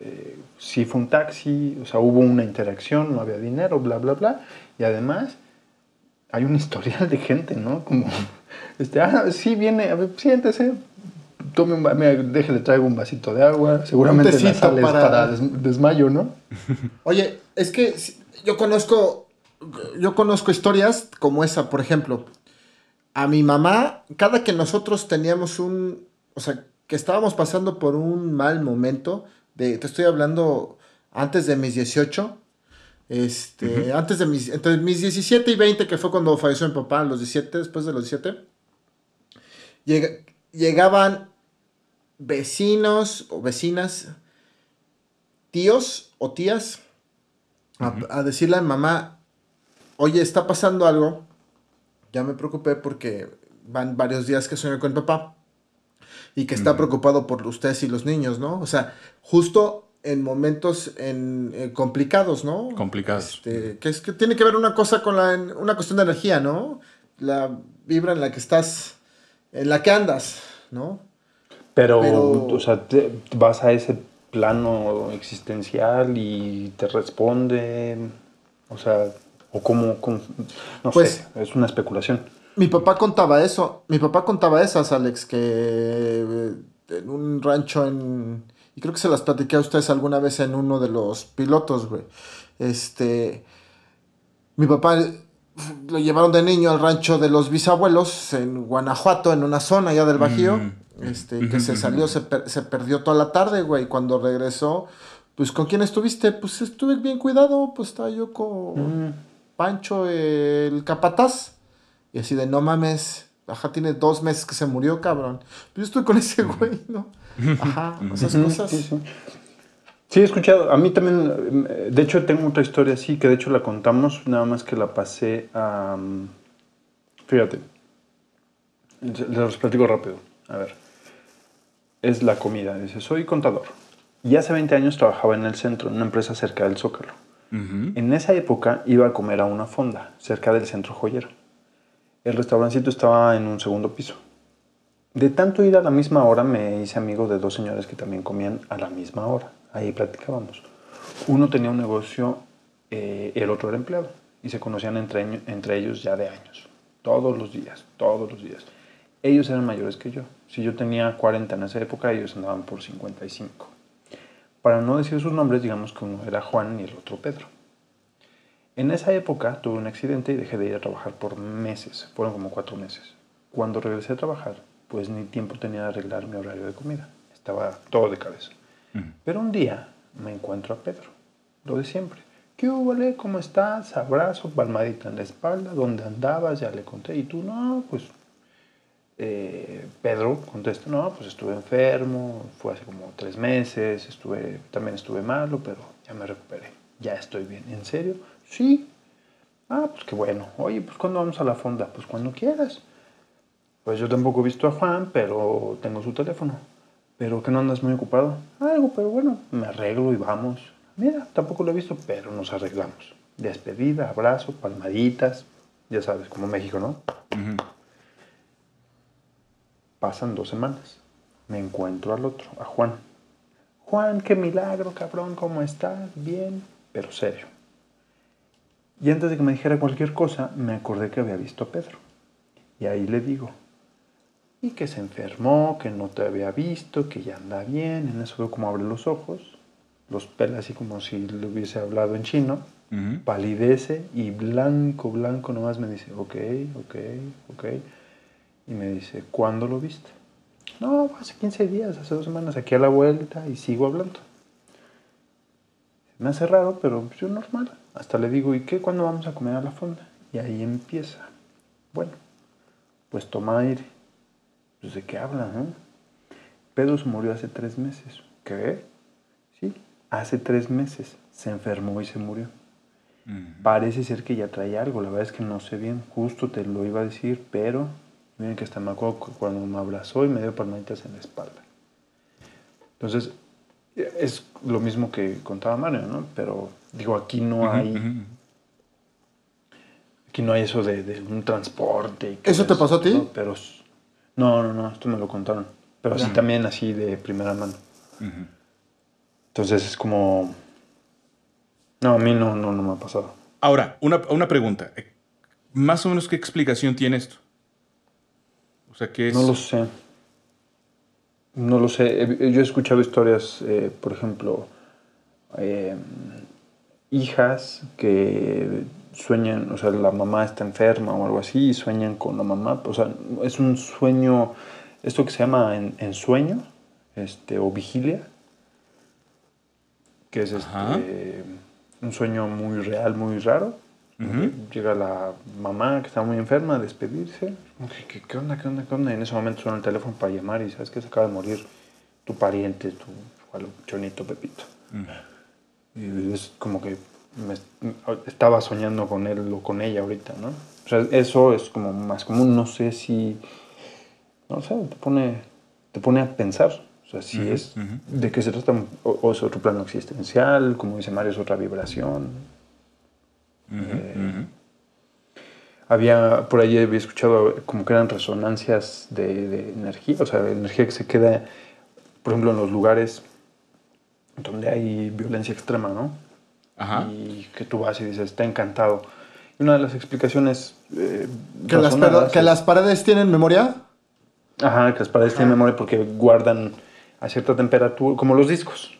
eh, sí fue un taxi, o sea, hubo una interacción, no había dinero, bla, bla, bla. Y además hay un <laughs> historial de gente, ¿no? Como, este, ah, sí, viene, a ver, siéntese, tome un, mira, déjele, traigo un vasito de agua, seguramente en la para- para des- desmayo, ¿no? Oye, es que yo conozco, yo conozco historias como esa, por ejemplo. A mi mamá, cada que nosotros teníamos un, o sea, que estábamos pasando por un mal momento, de, te estoy hablando antes de mis 18, este, antes de mis, entre mis 17 y 20, que fue cuando falleció mi papá, los 17, después de los 17, llega- llegaban vecinos o vecinas, tíos o tías, a, a decirle a mi mamá, oye, está pasando algo. Ya me preocupé porque van varios días que sueño con mi papá y que está preocupado por ustedes y los niños, ¿no? O sea, justo en momentos en, eh, complicados, ¿no? Complicados. Este, que es que tiene que ver una cosa con la, una cuestión de energía, ¿no? La vibra en la que estás, en la que andas, ¿no? Pero, Pero- o sea, te- vas a ese plano existencial y te responde, o sea, o cómo, cómo- no Pues- sé, es una especulación. Mi papá contaba eso. Mi papá contaba esas, Alex, que eh, en un rancho en... Y creo que se las platiqué a ustedes alguna vez en uno de los pilotos, güey. Este... Mi papá lo llevaron de niño al rancho de los bisabuelos en Guanajuato, en una zona ya del Bajío. Mm. Este, que se salió, se, per- se perdió toda la tarde, güey. Cuando regresó, pues, ¿con quién estuviste? Pues estuve bien cuidado, pues estaba yo con Pancho, el capataz. Y así de, no mames, ajá, tiene dos meses que se murió, cabrón. Pues yo estoy con ese güey, ¿no? Ajá, esas cosas. Sí, sí. Sí, he escuchado. A mí también, eh, de hecho, tengo otra historia así, que de hecho la contamos, nada más que la pasé a... mm, Fíjate, les platico rápido. A ver, es la comida. Dice, soy contador. Y hace 20 años trabajaba en el centro, en una empresa cerca del Zócalo. En esa época iba a comer a una fonda, cerca del centro joyero. El restaurancito estaba en un segundo piso. De tanto ir a la misma hora me hice amigo de dos señores que también comían a la misma hora. Ahí platicábamos. Uno tenía un negocio, eh, el otro era empleado. Y se conocían entre, entre ellos ya de años. Todos los días, todos los días. Ellos eran mayores que yo. Si yo tenía 40 en esa época, ellos andaban por 55. Para no decir sus nombres, digamos que uno era Juan y el otro Pedro. En esa época tuve un accidente y dejé de ir a trabajar por meses, fueron como cuatro meses. Cuando regresé a trabajar, pues ni tiempo tenía de arreglar mi horario de comida, estaba todo de cabeza. Pero un día me encuentro a Pedro, lo de siempre. ¿Qué hubo, Ale? ¿Cómo estás? Abrazo, palmadita en la espalda, ¿dónde andabas? Ya le conté. Y tú, no, pues eh, Pedro contesta, no, pues estuve enfermo, fue hace como tres meses, estuve, también estuve malo, pero ya me recuperé, ya estoy bien. ¿En serio? Sí. Ah, pues qué bueno. Oye, pues ¿cuándo vamos a la fonda? Pues cuando quieras. Pues yo tampoco he visto a Juan, pero tengo su teléfono. ¿Pero que no andas muy ocupado? Algo, pero bueno, me arreglo y vamos. Mira, tampoco lo he visto, pero nos arreglamos. Despedida, abrazo, palmaditas, ya sabes, como México, ¿no? Pasan dos semanas. Me encuentro al otro, a Juan. Juan, qué milagro, cabrón, ¿cómo estás? Bien, pero serio. Y antes de que me dijera cualquier cosa, me acordé que había visto a Pedro. Y ahí le digo, y que se enfermó, que no te había visto, que ya anda bien. En eso veo como abre los ojos, los pela así como si le hubiese hablado en chino, Ujú. palidece y blanco, blanco nomás me dice, ok, ok, ok. Y me dice, ¿cuándo lo viste? No, hace 15 días, hace dos semanas, aquí a la vuelta y sigo hablando. Me hace raro, pero yo normal. Hasta le digo, ¿y qué? ¿Cuándo vamos a comer a la fonda? Y ahí empieza. Bueno, pues toma aire. Pues de qué habla, ¿no? Pedro se murió hace tres meses. ¿Qué? Sí, hace tres meses. Se enfermó y se murió. Parece ser que ya trae algo, la verdad es que no sé bien, justo te lo iba a decir, pero miren que hasta me acuerdo cuando me abrazó y me dio palmaditas en la espalda. Entonces, es lo mismo que contaba Mario, ¿no? Pero digo, aquí no hay, aquí no hay eso de, de un transporte. y que ¿Eso te pasó a ti? ¿no? Pero, no, no, no, esto me lo contaron. Pero sí también así de primera mano. Entonces es como... No, a mí no, no, no me ha pasado. Ahora, una, una pregunta. Eh, Más o menos, ¿qué explicación tiene esto? O sea, ¿qué es? No lo sé. No lo sé. Yo he escuchado historias, eh, por ejemplo, eh, hijas que sueñan, o sea, la mamá está enferma o algo así y sueñan con la mamá. O sea, es un sueño, esto que se llama en, ensueño este, o vigilia, que es este, un sueño muy real, muy raro. Ujú. Llega la mamá que está muy enferma a despedirse. ¿Qué, qué, onda, qué onda, qué onda? Y en ese momento suena el teléfono para llamar y sabes que se acaba de morir tu pariente, tu chonito Pepito. Y es como que me- estaba soñando con él o con ella ahorita, ¿no? O sea, eso es como más común. No sé si, no sé, te pone, te pone a pensar. O sea, si es de qué se trata, o, o es otro plano existencial, como dice Mario, es otra vibración. Eh, Había, por ahí había escuchado como que eran resonancias de, de energía, o sea, energía que se queda, por ejemplo, en los lugares donde hay violencia extrema, ¿no? Ajá. Y que tú vas y dices, está encantado. Y una de las explicaciones eh, ¿Que las, pero- ¿Que es- las paredes tienen memoria? Ajá, que las paredes tienen memoria porque guardan a cierta temperatura, como los discos.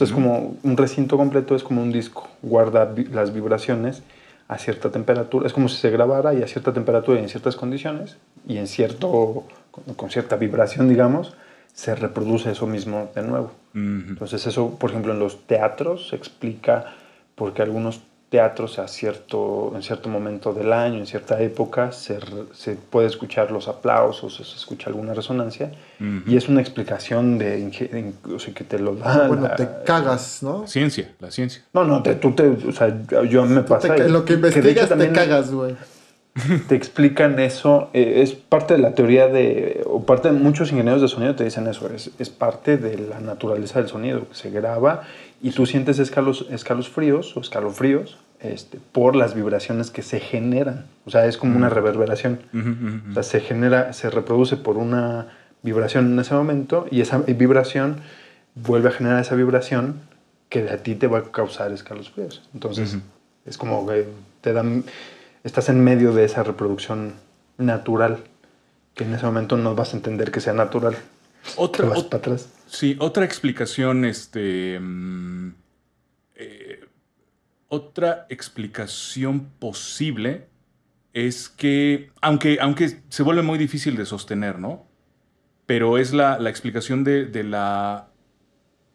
Sea, es como un recinto completo, es como un disco. Guarda vi- las vibraciones a cierta temperatura. Es como si se grabara y a cierta temperatura y en ciertas condiciones y en cierto, con, con cierta vibración, digamos, se reproduce eso mismo de nuevo. Entonces eso, por ejemplo, en los teatros se explica porque algunos teatros a cierto, en cierto momento del año, en cierta época, se, se puede escuchar los aplausos, se escucha alguna resonancia, y es una explicación de, o sea, que te lo da. Bueno, la- te cagas, ¿no? Ciencia, la ciencia. No, no, te, tú te, o sea, yo- yo me Te pasa. y- en lo que investigas te también cagas, güey. Te explican eso, eh, es parte de la teoría de, o parte de muchos ingenieros de sonido te dicen eso, es, es parte de la naturaleza del sonido, que se graba y tú sientes escalos, escalofríos o escalofríos este, por las vibraciones que se generan. O sea, es como una reverberación. O sea, se genera, se reproduce por una vibración en ese momento y esa vibración vuelve a generar esa vibración que a ti te va a causar escalofríos. Entonces, es como que te dan, estás en medio de esa reproducción natural que en ese momento no vas a entender que sea natural. Otra, vas para atrás. Sí, otra explicación, este. mm, eh, otra explicación posible es que, aunque, aunque se vuelve muy difícil de sostener, ¿no? Pero es la, la explicación de, de la,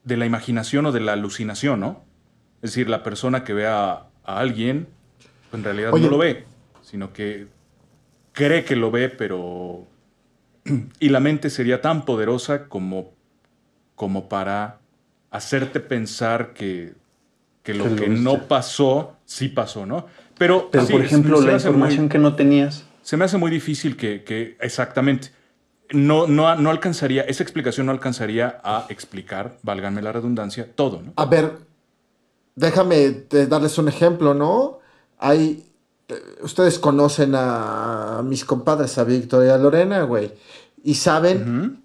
de la imaginación o de la alucinación, ¿no? Es decir, la persona que ve a, a alguien, pues, en realidad Oye. no lo ve, sino que cree que lo ve, pero... <clears throat> Y la mente sería tan poderosa como, como para hacerte pensar que, que lo Que no pasó, sí pasó, ¿no? Pero, Pero, sí, por ejemplo, la muy- información que no tenías. se me hace muy difícil que, que- exactamente. No, no, no alcanzaría, esa explicación no alcanzaría a explicar, válganme la redundancia, todo, ¿no? A ver, déjame darles un ejemplo, ¿no? Hay. eh, Ustedes conocen a mis compadres, a Víctor y a Lorena, güey. Y saben,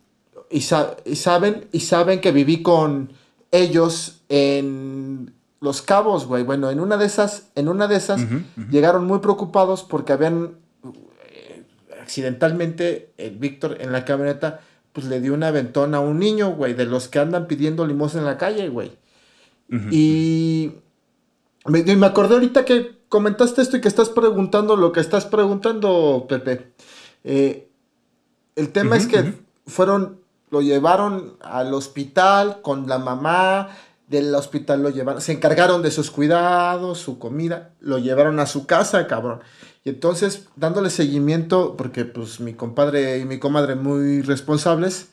y, sa- y saben, y saben que viví con ellos en Los Cabos, güey. Bueno, en una de esas, en una de esas, llegaron muy preocupados porque habían eh, accidentalmente el Víctor en la camioneta, pues le dio un aventón a un niño, güey, de los que andan pidiendo limosna en la calle, güey. Ujú. Y me, y me acordé ahorita que comentaste esto y que estás preguntando lo que estás preguntando, Pepe. Eh, el tema es que fueron, lo llevaron al hospital con la mamá, del hospital lo llevaron, se encargaron de sus cuidados, su comida, lo llevaron a su casa, cabrón. Y entonces, dándole seguimiento, porque pues mi compadre y mi comadre muy responsables,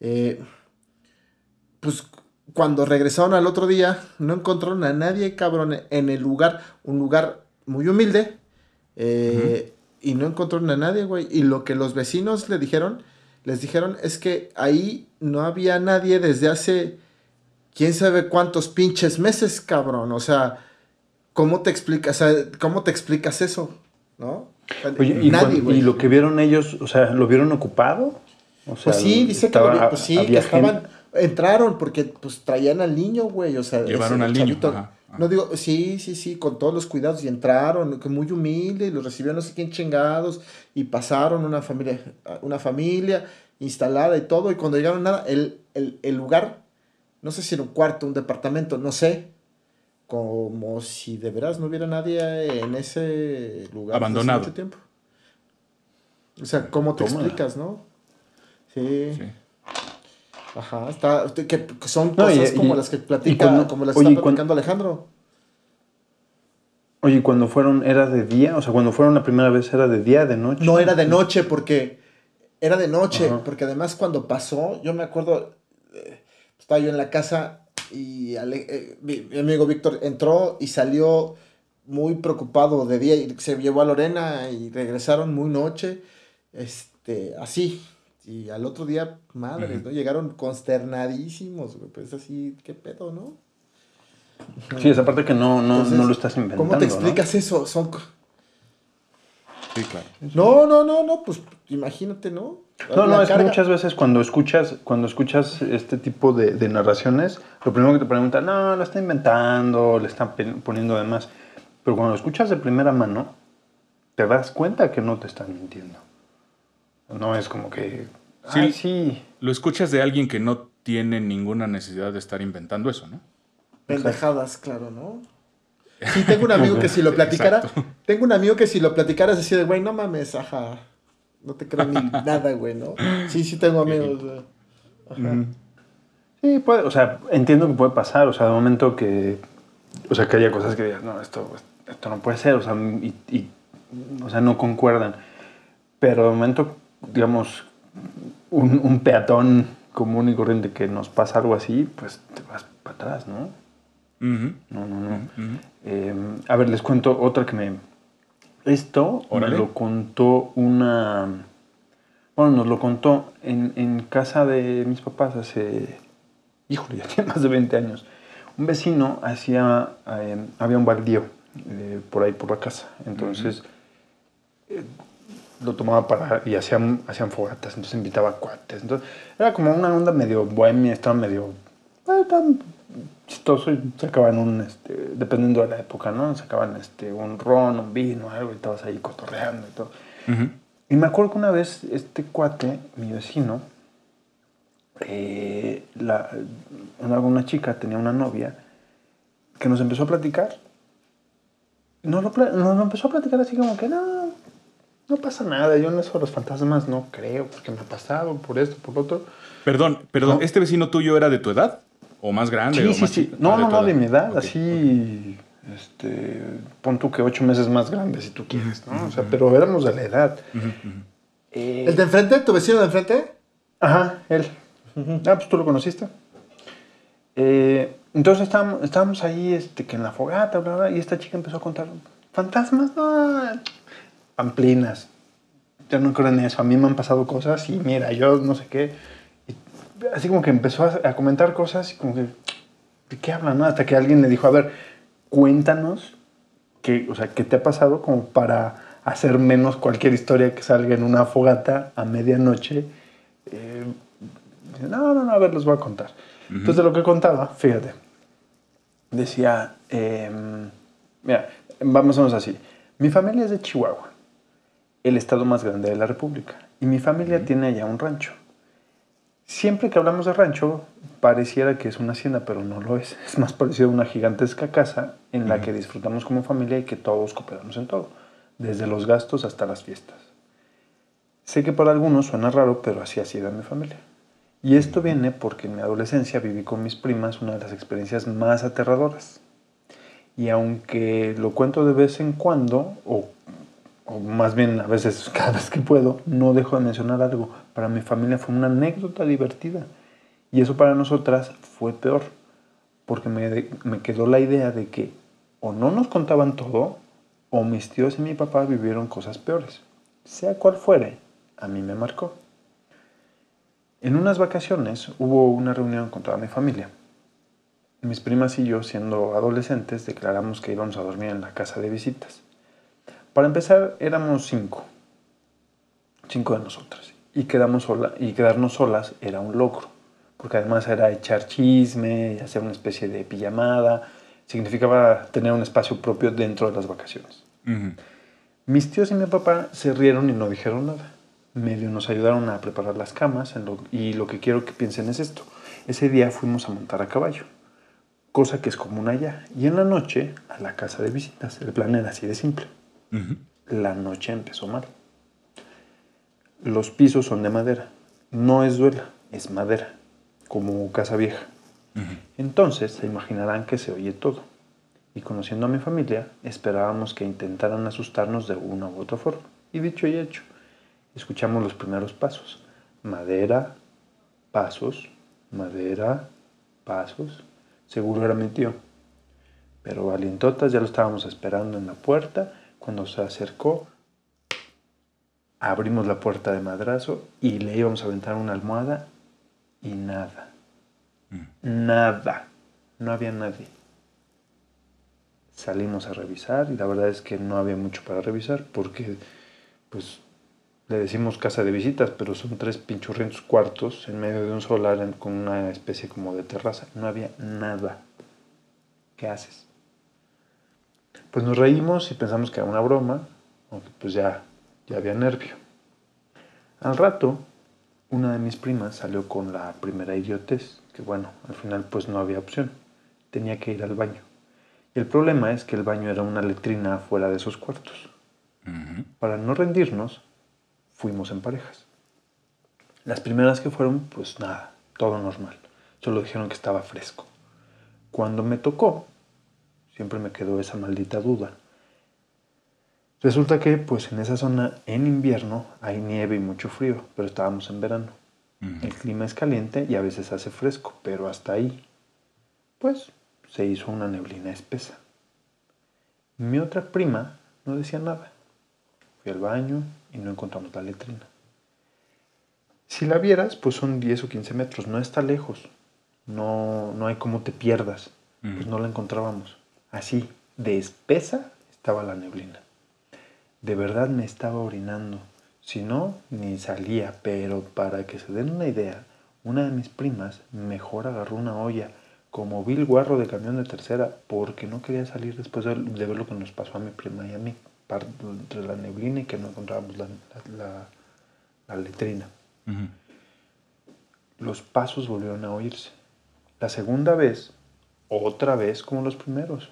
eh, pues cuando regresaron al otro día, no encontraron a nadie, cabrón, en el lugar, un lugar muy humilde, eh, y no encontraron a nadie, güey. Y lo que los vecinos le dijeron, les dijeron es que ahí no había nadie desde hace quién sabe cuántos pinches meses, cabrón. O sea, ¿cómo te explicas, o sea, cómo te explicas eso? ¿No? Oye, ¿y, nadie, cuan- güey. y lo que vieron ellos, o sea, ¿lo vieron ocupado? O sea, Pues sí, dice estaba- que, lo pues sí, que estaban, entraron porque pues traían al niño, güey, o sea, Llevaron al niño, ajá, ajá. No digo, sí, sí, sí, con todos los cuidados y entraron, que muy humilde, y los recibió no sé quién chingados y pasaron una familia, una familia instalada y todo y cuando llegaron nada, el, el, el lugar, no sé si era un cuarto, un departamento, no sé, como si de veras no hubiera nadie en ese lugar. hace Abandonado. mucho tiempo. O sea, ¿cómo te Tómala. explicas, no? Sí. Sí. Ajá, está, que, son No, y- cosas como y- las que platica, cuando- como las oye, está cuando- platicando Alejandro. Oye, cuando fueron, ¿era de día? O sea, cuando fueron la primera vez, ¿era de día, de noche? No era de noche porque era de noche, Ajá. porque además cuando pasó, yo me acuerdo, eh, estaba yo en la casa y Ale- eh, mi, mi amigo Víctor entró y salió muy preocupado de día y se llevó a Lorena y regresaron muy noche, este, así. Y al otro día, madre, Ujú. ¿no? Llegaron consternadísimos, güey, pues así, ¿qué pedo, no? Sí, esa parte que no, no, Entonces, no lo estás inventando. ¿Cómo te ¿no? explicas eso? Son... Sí, claro. No, no, no, no, pues imagínate, ¿no? No, no, es que carga- muchas veces cuando escuchas, cuando escuchas este tipo de, de narraciones, lo primero que te preguntan, no, lo está inventando, le están poniendo de más. Pero cuando lo escuchas de primera mano, te das cuenta que no te están mintiendo. No es como que Sí. Ah, sí. Lo escuchas de alguien que no tiene ninguna necesidad de estar inventando eso, ¿no? Pendejadas, claro, ¿no? <laughs> Sí, tengo un amigo que si lo platicara, Exacto. tengo un amigo que si lo platicaras así de, güey, no mames, ajá, no te creo ni <laughs> nada, güey, ¿no? Sí, sí tengo amigos, güey. Ajá. Sí, puede, o sea, entiendo que puede pasar, o sea, de momento que, o sea, que haya cosas que digas, no, esto, esto no puede ser, o sea, y, y, o sea, no concuerdan. Pero de momento, digamos, un, un peatón común y corriente que nos pasa algo así, pues te vas para atrás, ¿no? No, no, no. Eh, a ver, les cuento otra que me... Esto Órale. me lo contó una... Bueno, nos lo contó en, en casa de mis papás hace... Híjole, <laughs> ya tiene más de 20 años. Un vecino hacía... eh, había un baldío eh, por ahí por la casa. Entonces... lo tomaba para... Y hacían, hacían fogatas. Entonces invitaba cuates. Entonces era como una onda medio bohemia. Estaba medio... eh, tan chistoso y sacaban un, este, dependiendo de la época, ¿no? Sacaban este, un ron, un vino, algo, y estabas ahí cotorreando y todo. Ujú. Y me acuerdo que una vez este cuate, mi vecino, eh, la, una, una chica tenía una novia que nos empezó a platicar. Nos lo, lo empezó a platicar así como que no, no pasa nada. Yo en eso de los fantasmas no creo, porque me ha pasado por esto, por lo otro. Perdón, perdón, ¿No? ¿este vecino tuyo era de tu edad? ¿O más grande? Sí, o sí, más sí. No, Ah, no, no, de mi edad, así, este, pon tú que ocho meses más grande si tú quieres, ¿no? O sea, pero éramos de la edad. Eh, ¿El de enfrente? ¿Tu vecino de enfrente? Ajá, él. Ah, pues tú lo conociste. Eh, entonces estábamos, estábamos ahí, este, que en la fogata, bla, bla, y esta chica empezó a contar, fantasmas, no, pamplinas. Yo no creo en eso, a mí me han pasado cosas y mira, yo no sé qué. Y así como que empezó a, a comentar cosas y como que, ¿de qué hablan? no? Hasta que alguien le dijo, a ver, cuéntanos qué, o sea, qué te ha pasado como para hacer menos cualquier historia que salga en una fogata a medianoche. Eh, no, no, no, a ver, los voy a contar. Entonces, de lo que contaba, fíjate, decía, em, mira, vamos a así. Mi familia es de Chihuahua, el estado más grande de la República, y mi familia tiene allá un rancho. Siempre que hablamos de rancho, pareciera que es una hacienda, pero no lo es. <laughs> Es más parecido a una gigantesca casa en la que disfrutamos como familia y que todos cooperamos en todo, desde los gastos hasta las fiestas. Sé que para algunos suena raro, pero así ha sido en mi familia. Y esto viene porque en mi adolescencia viví con mis primas una de las experiencias más aterradoras. Y aunque lo cuento de vez en cuando, o, o más bien a veces <laughs> cada vez que puedo, no dejo de mencionar algo. Para mi familia fue una anécdota divertida. Y eso para nosotras fue peor, porque me, me quedó la idea de que o no nos contaban todo, o mis tíos y mi papá vivieron cosas peores. Sea cual fuere, a mí me marcó. En unas vacaciones hubo una reunión con toda mi familia. Mis primas y yo, siendo adolescentes, declaramos que íbamos a dormir en la casa de visitas. Para empezar, éramos cinco. Cinco de nosotras. Y, quedamos sola, y quedarnos solas era un logro. Porque además era echar chisme, hacer una especie de pijamada. Significaba tener un espacio propio dentro de las vacaciones. Mis tíos y mi papá se rieron y no dijeron nada. Medio nos ayudaron a preparar las camas en lo- y lo que quiero que piensen es esto. Ese día fuimos a montar a caballo, cosa que es común allá. Y en la noche, a la casa de visitas. El plan era así de simple. La noche empezó mal. Los pisos son de madera. No es duela, es madera, como casa vieja. Entonces se imaginarán que se oye todo. Y conociendo a mi familia, esperábamos que intentaran asustarnos de una u otra forma. Y dicho y hecho, escuchamos los primeros pasos. Madera, pasos, madera, pasos. Seguro era mi tío. Pero valientotas ya lo estábamos esperando en la puerta. Cuando se acercó, abrimos la puerta de madrazo y le íbamos a aventar una almohada y nada. Nada. No había nadie. Salimos a revisar y la verdad es que no había mucho para revisar porque, pues, le decimos casa de visitas, pero son tres pinchurrientos cuartos en medio de un solar con una especie como de terraza. No había nada. ¿Qué haces? Pues nos reímos y pensamos que era una broma, aunque pues ya, ya había nervio. Al rato una de mis primas salió con la primera idiotez, que bueno, al final pues no había opción, tenía que ir al baño. Y el problema es que el baño era una letrina fuera de esos cuartos. Para no rendirnos, fuimos en parejas. Las primeras que fueron, pues nada, todo normal. Solo dijeron que estaba fresco. Cuando me tocó, siempre me quedó esa maldita duda. Resulta que, pues en esa zona, en invierno, hay nieve y mucho frío, pero estábamos en verano. El clima es caliente y a veces hace fresco, pero hasta ahí, pues se hizo una neblina espesa. Mi otra prima no decía nada. Fui al baño y no encontramos la letrina. Si la vieras, pues son 10 o 15 metros, no está lejos. No, no hay como te pierdas. Pues no la encontrábamos. Así, de espesa estaba la neblina. De verdad me estaba orinando. Si no, ni salía. Pero para que se den una idea, una de mis primas mejor agarró una olla como vil guarro de camión de tercera porque no quería salir después de, de ver lo que nos pasó a mi prima y a mí entre la neblina y que no encontrábamos la, la- la- la letrina. Los pasos volvieron a oírse. La segunda vez, otra vez como los primeros.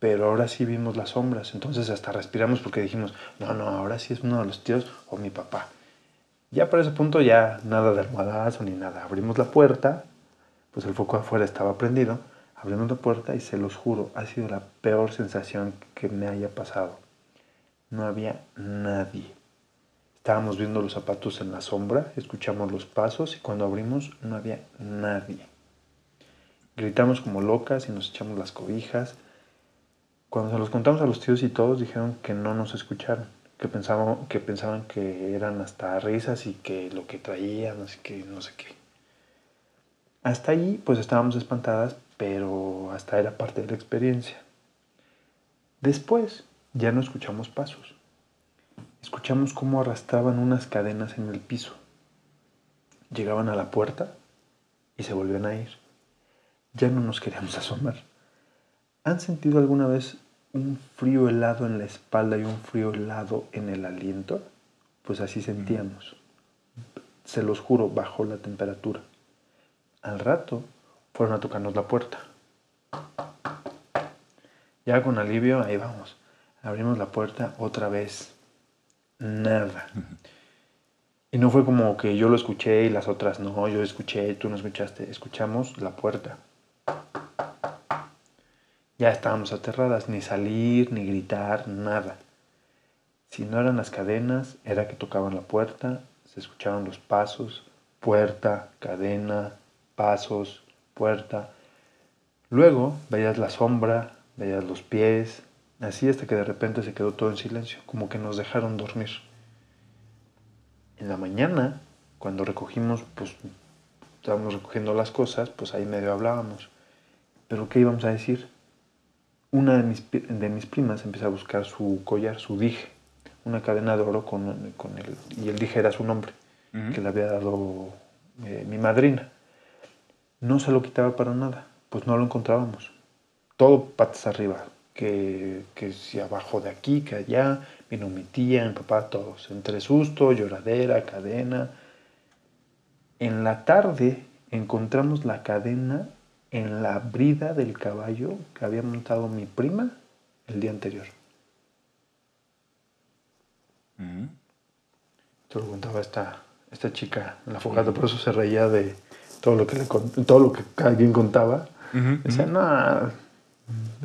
Pero ahora sí vimos las sombras. Entonces hasta respiramos porque dijimos, no, no, ahora sí es uno de los tíos o mi papá. Ya para ese punto ya nada de almohadazo ni nada. Abrimos la puerta, pues el foco afuera estaba prendido. Abrimos la puerta y se los juro, ha sido la peor sensación que me haya pasado. No había nadie. Estábamos viendo los zapatos en la sombra, escuchamos los pasos y cuando abrimos no había nadie. Gritamos como locas y nos echamos las cobijas. Cuando se los contamos a los tíos y todos dijeron que no nos escucharon, que pensaban que, pensaban que eran hasta risas y que lo que traían, así que no sé qué. Hasta ahí pues estábamos espantadas, pero hasta era parte de la experiencia. Después ya no escuchamos pasos. Escuchamos cómo arrastraban unas cadenas en el piso. Llegaban a la puerta y se volvían a ir. Ya no nos queríamos asomar. ¿Han sentido alguna vez un frío helado en la espalda y un frío helado en el aliento? Pues así sentíamos. Se los juro, bajó la temperatura. Al rato fueron a tocarnos la puerta. Ya con alivio, ahí vamos. Abrimos la puerta otra vez. Nada. Y no fue como que yo lo escuché y las otras no, yo escuché, tú no escuchaste. Escuchamos la puerta. Ya estábamos aterradas, ni salir, ni gritar, nada. Si no eran las cadenas, era que tocaban la puerta, se escuchaban los pasos, puerta, cadena, pasos, puerta. Luego veías la sombra, veías los pies, así hasta que de repente se quedó todo en silencio, como que nos dejaron dormir. En la mañana, cuando recogimos, pues estábamos recogiendo las cosas, pues ahí medio hablábamos. Pero ¿qué íbamos a decir? Una de mis, de mis primas empezó a buscar su collar, su dije, una cadena de oro con, con el, y el dije era su nombre, Ujú. que le había dado eh, mi madrina. No se lo quitaba para nada, pues no lo encontrábamos. Todo patas arriba, que, que si abajo de aquí, que allá, vino mi tía, mi papá, todos, entre susto, lloradera, cadena. En la tarde encontramos la cadena en la brida del caballo que había montado mi prima el día anterior. Ujú. Te lo contaba esta, esta chica en la fogata, por eso se reía de todo lo que, le, todo lo que cada quien contaba. Decía, ujú. no,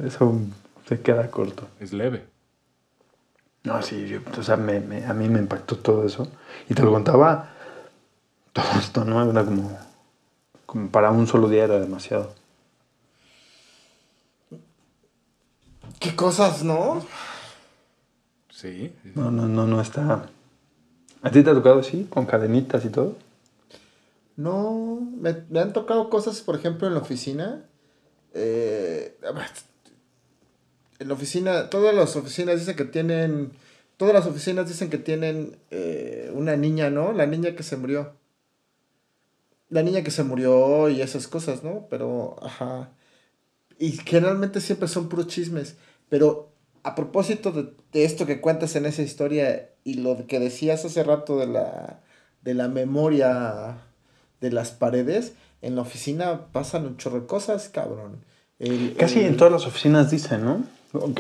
eso se queda corto. Es leve. No, sí, yo- o sea, me- me- a mí me impactó todo eso. Y te lo contaba todo esto, ¿no? Era como, como para un solo día era demasiado. ¿Qué cosas, no? Sí. No, no, no, no está. ¿A ti te ha tocado así, con cadenitas y todo? No, me, me han tocado cosas, por ejemplo, en la oficina. Eh, en la oficina, todas las oficinas dicen que tienen, todas las oficinas dicen que tienen eh, una niña, ¿no? La niña que se murió. La niña que se murió y esas cosas, ¿no? Pero, ajá. Y generalmente siempre son puros chismes. Pero a propósito de, de esto que cuentas en esa historia y lo que decías hace rato de la, de la memoria de las paredes, en la oficina pasan un chorro de cosas, cabrón. El- Casi el- en todas las oficinas dicen, ¿no?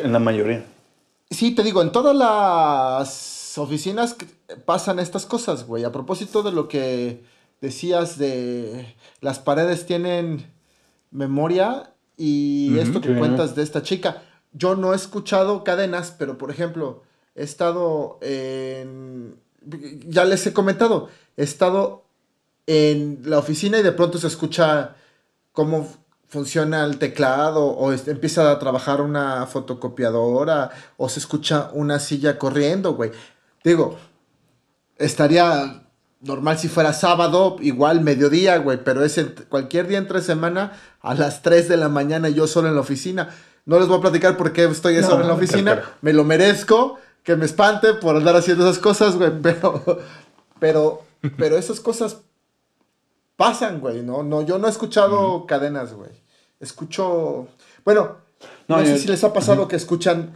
En la mayoría. Sí, te digo, en todas las oficinas pasan estas cosas, güey. A propósito de lo que decías de las paredes tienen memoria y esto que cuentas de esta chica. Yo no he escuchado cadenas, pero por ejemplo, he estado en... Ya les he comentado, he estado en la oficina y de pronto se escucha cómo funciona el teclado o empieza a trabajar una fotocopiadora o se escucha una silla corriendo, güey. Digo, estaría normal si fuera sábado, igual mediodía, güey, pero es cualquier día entre semana a las 3 de la mañana yo solo en la oficina. No les voy a platicar por qué estoy No, solo en la oficina, me lo merezco, que me espante por andar haciendo esas cosas, güey, <laughs> pero, pero, pero esas cosas pasan, güey, ¿no? no yo no he escuchado cadenas, güey. Escucho, bueno, no, No, sé yo- si les ha pasado que escuchan,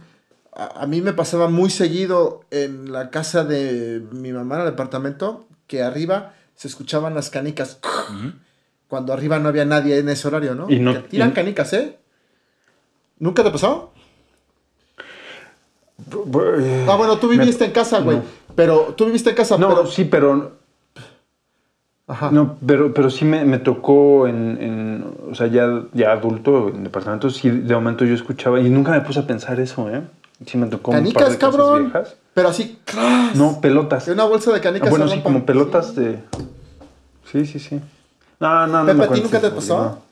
a, a mí me pasaba muy seguido en la casa de mi mamá en el departamento, que arriba se escuchaban las canicas, cuando arriba no había nadie en ese horario, ¿no? Y no- Que tiran y- canicas, ¿eh? ¿Nunca te pasó? Ah, bueno, tú viviste en casa, güey. no. Pero tú viviste en casa, No, pero. sí, pero Ajá. No, pero, pero sí me, me tocó en, en, o sea, ya, ya adulto, en departamentos, sí, de momento yo escuchaba, y nunca me puse a pensar eso, ¿eh? Sí me tocó un par canicas, de cabrón. viejas. Pero así. ¡cras! No, pelotas. Una bolsa de canicas. Ah, bueno, sí, como pelotas de... Sí, sí, sí. No, no, no Pepe, me ¿a ti nunca te pasó? no.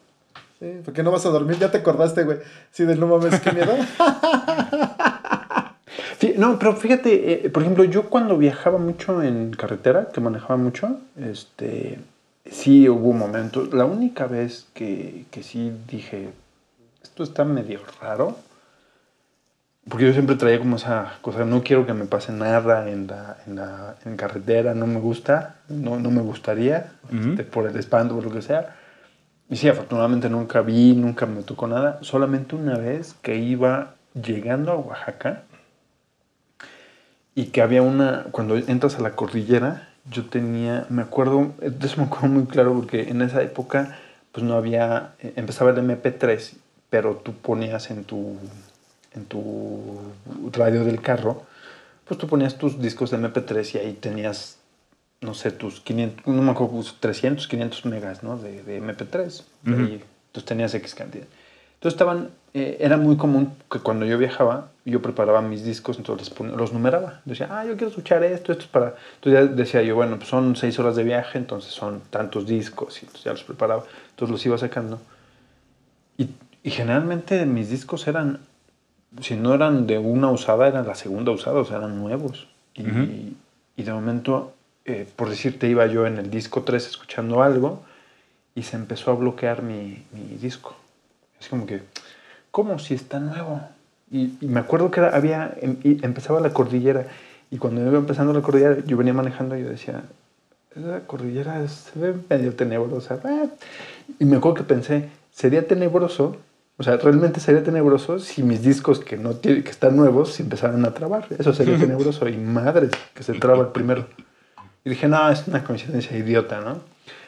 Sí, porque no vas a dormir, ya te acordaste, güey. Sí, del no mames, qué miedo. <laughs> No, pero fíjate, eh, por ejemplo, yo cuando viajaba mucho en carretera, que manejaba mucho, este, sí hubo momentos. La única vez que, que sí dije, esto está medio raro, porque yo siempre traía como esa cosa, no quiero que me pase nada en la, en la en carretera, no me gusta, no, no me gustaría, Ujú. este, por el espanto, por lo que sea. Y sí, afortunadamente nunca vi, nunca me tocó nada. Solamente una vez que iba llegando a Oaxaca y que había una, cuando entras a la cordillera, yo tenía, me acuerdo, <laughs> eso me acuerdo muy claro porque en esa época pues no había, eh, empezaba el MP3, pero tú ponías en tu, en tu radio del carro, pues tú ponías tus discos de MP3 y ahí tenías no sé, tus 500, no me acuerdo, pues, 300, 500 megas, ¿no? De, de MP3. Ujú. Y entonces tenías X cantidad. Entonces estaban, eh, era muy común que cuando yo viajaba, yo preparaba mis discos, entonces ponía- los numeraba. Decía, ah, yo quiero escuchar esto, esto es para... Entonces ya decía yo, bueno, pues son seis horas de viaje, entonces son tantos discos, y entonces ya los preparaba. Entonces los iba sacando. Y, y generalmente mis discos eran, si no eran de una usada, eran la segunda usada, o sea, eran nuevos. Y, Ujú. y de momento, eh, por decirte, iba yo en el disco 3 escuchando algo y se empezó a bloquear mi, mi disco. Es como que, ¿cómo si está nuevo? Y, y me acuerdo que era- había, em- y empezaba la cordillera y cuando iba empezando la cordillera, yo venía manejando y yo decía, esa cordillera se ve medio tenebrosa. eh". Y me acuerdo que pensé, sería tenebroso, o sea, realmente sería tenebroso si mis discos que, no que están nuevos se empezaran a trabar. Eso sería tenebroso. Y madres, que se traba el primero. Y dije, no, es una coincidencia idiota, ¿no?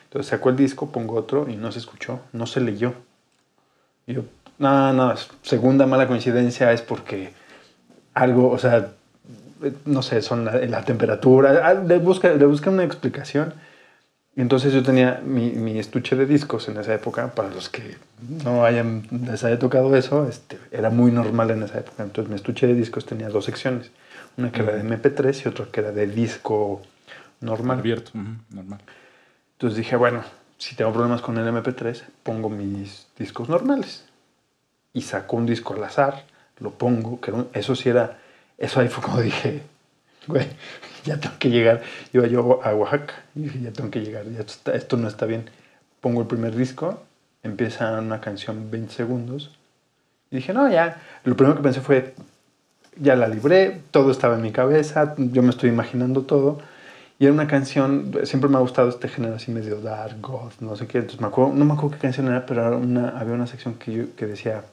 Entonces sacó el disco, pongo otro y no se escuchó, no se leyó. Y yo, no, no, segunda mala coincidencia es porque algo, o sea, eh, no sé, son la, la temperatura, ah, le busca, le busca una explicación. Entonces yo tenía mi, mi estuche de discos en esa época, para los que no hayan, les haya tocado eso, este, era muy normal en esa época. Entonces mi estuche de discos tenía dos secciones, una que era de MP3 y otra que era de disco normal. Abierto, normal. Entonces dije, bueno, si tengo problemas con el MP3, pongo mis discos normales. Y saco un disco al azar, lo pongo, que eso sí era, eso ahí fue como dije, güey, <laughs> ya tengo que llegar. Iba yo a Oaxaca y dije, ya tengo que llegar, esto, no está bien. Pongo el primer disco, empieza una canción 20 segundos. Y dije, no, ya. Lo primero que pensé fue, ya la libré, todo estaba en mi cabeza, yo me estoy imaginando todo. Y era una canción, siempre me ha gustado este género así medio dark, goth, no sé qué. Entonces me acuerdo, no me acuerdo qué canción era, pero había una sección que, yo, que decía,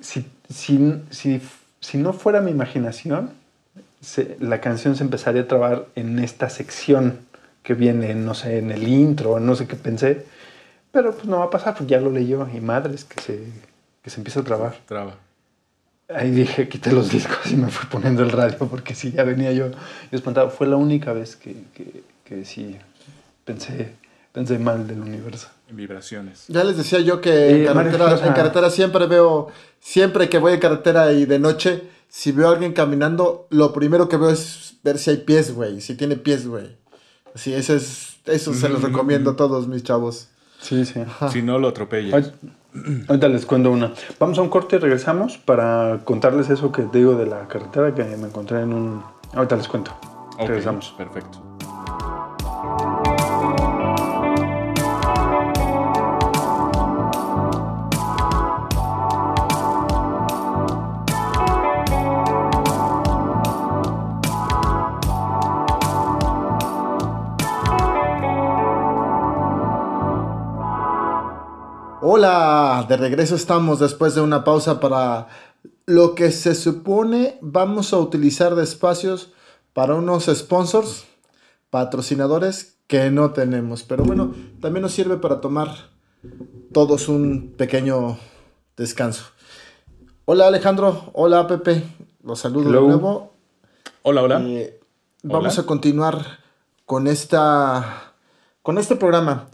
si, si, si, si no fuera mi imaginación, se- la canción se empezaría a trabar en esta sección. que viene, no sé, en el intro, no sé qué pensé. Pero pues no va a pasar, porque ya lo leyó y madres que se, que se empieza a trabar. Traba. Ahí dije, quité los discos y me fui poniendo el radio porque sí, ya venía yo, yo espantado. Fue la única vez que, que, que sí pensé, pensé mal del universo. En vibraciones. Ya les decía yo que en, Eh, carretera, María Rosa. en carretera siempre veo, siempre que voy en carretera y de noche, si veo a alguien caminando, lo primero que veo es ver si hay pies, güey, si tiene pies, güey. Así, eso es, eso se los Ujú, recomiendo a todos mis chavos. Sí, sí. Ajá. Si no lo atropella. Ahorita ahorita les cuento una. Vamos a un corte y regresamos para contarles eso que te digo de la carretera que me encontré en un... Ahorita les cuento. Ok, Regresamos. Perfecto. Hola, de regreso estamos después de una pausa para lo que se supone vamos a utilizar de espacios para unos sponsors, patrocinadores que no tenemos. Pero bueno, también nos sirve para tomar todos un pequeño descanso. Hola Alejandro, hola Pepe, los saludo Hello. de nuevo. Hola, hola. Eh, vamos Hola. a continuar con esta con este programa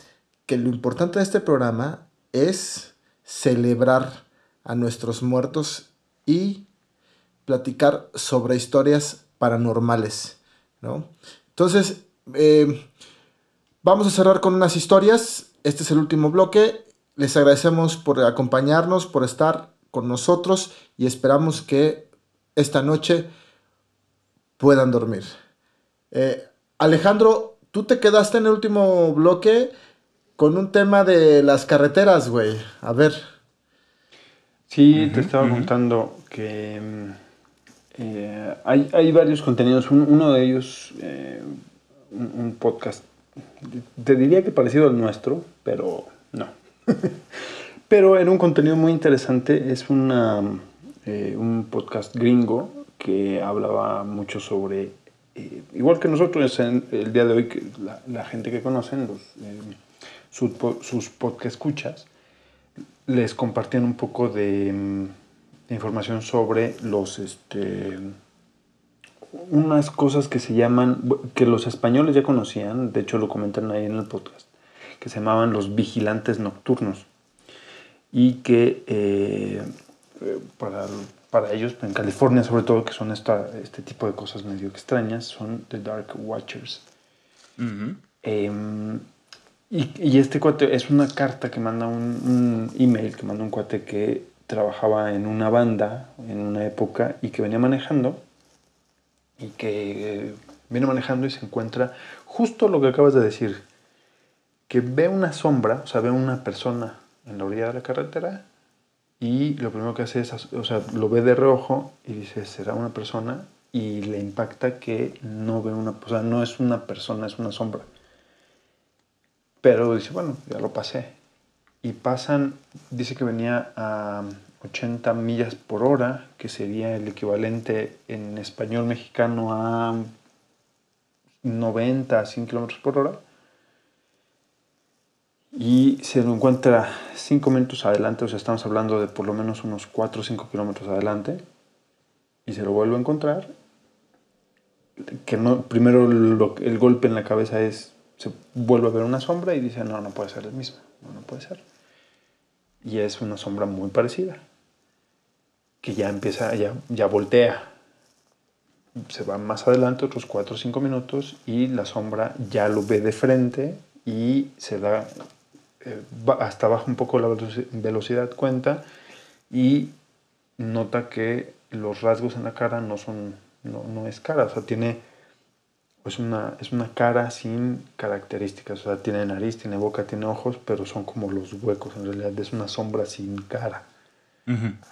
que lo importante de este programa es celebrar a nuestros muertos y platicar sobre historias paranormales, ¿no? Entonces, eh, vamos a cerrar con unas historias. Este es el último bloque. Les agradecemos por acompañarnos, por estar con nosotros y esperamos que esta noche puedan dormir. Eh, Alejandro, tú te quedaste en el último bloque con un tema de las carreteras, güey. A ver. Sí, te estaba contando que mm, eh, hay, hay varios contenidos. Un- uno de ellos, eh, un, un podcast, te diría que parecido al nuestro, pero no. <laughs> pero era un contenido muy interesante. Es una, eh, un podcast gringo que hablaba mucho sobre, eh, igual que nosotros en el día de hoy, que la, la gente que conocen, los, eh, sus, sus podcast escuchas, les compartían un poco de, mm, de información sobre los este unas cosas que se llaman que los españoles ya conocían de hecho lo comentan ahí en el podcast que se llamaban los vigilantes nocturnos. Y que eh, para, para ellos en California sobre todo que son esta, este tipo de cosas medio extrañas son the dark watchers y, este cuate es una carta que manda un, email que manda un cuate que trabajaba en una banda en una época y que venía manejando y que eh, viene manejando y se encuentra justo lo que acabas de decir que ve una sombra o sea ve una persona en la orilla de la carretera y lo primero que hace es o sea lo ve de reojo y dice será una persona y le impacta que no ve una o sea no es una persona es una sombra pero dice, bueno, ya lo pasé. Y pasan, dice que venía a 80 millas por hora, que sería el equivalente en español mexicano a 90 a 100 kilómetros por hora. Y se lo encuentra 5 minutos adelante, o sea, estamos hablando de por lo menos unos 4 o 5 kilómetros adelante. Y se lo vuelve a encontrar. Que no, primero el golpe en la cabeza es se vuelve a ver una sombra y dice, no, no puede ser el mismo, no, no puede ser. Y es una sombra muy parecida, que ya empieza, ya, ya voltea. Se va más adelante, otros 4 o 5 minutos, y la sombra ya lo ve de frente y se da, eh, hasta baja un poco la veloci- velocidad cuenta y nota que los rasgos en la cara no son, no, no es cara, o sea, tiene es una, es una cara sin características. O sea, tiene nariz, tiene boca, tiene ojos, pero son como los huecos. En realidad es una sombra sin cara.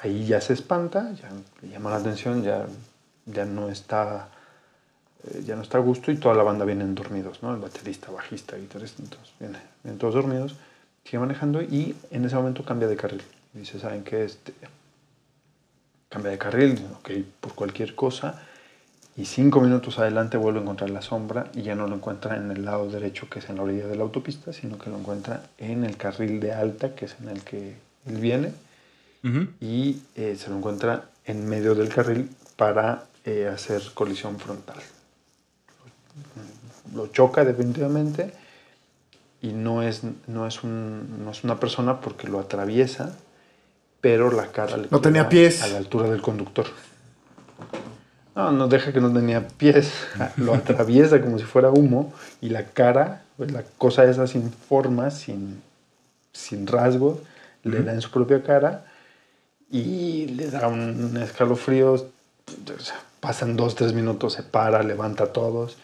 Ahí ya se espanta, ya le llama la atención, ya, ya no está eh, ya no está a gusto y toda la banda vienen dormidos, ¿no? El baterista, bajista, guitarrista, entonces viene, vienen todos dormidos, sigue manejando y en ese momento cambia de carril. Dice, ¿saben qué? Este, cambia de carril, ok, por cualquier cosa y cinco minutos adelante vuelve a encontrar la sombra y ya no lo encuentra en el lado derecho, que es en la orilla de la autopista, sino que lo encuentra en el carril de alta, que es en el que él viene, y eh, se lo encuentra en medio del carril para eh, hacer colisión frontal. Lo choca definitivamente y no es, no es, un- no es una persona porque lo atraviesa, pero la cara le No tenía pies. a la altura del conductor. No, no deja que no tenía pies, <laughs> lo atraviesa como si fuera humo y la cara, pues, la cosa esa sin forma, sin, sin rasgos, le da en su propia cara y le da un escalofrío. pasan dos, tres minutos, se para, levanta a todos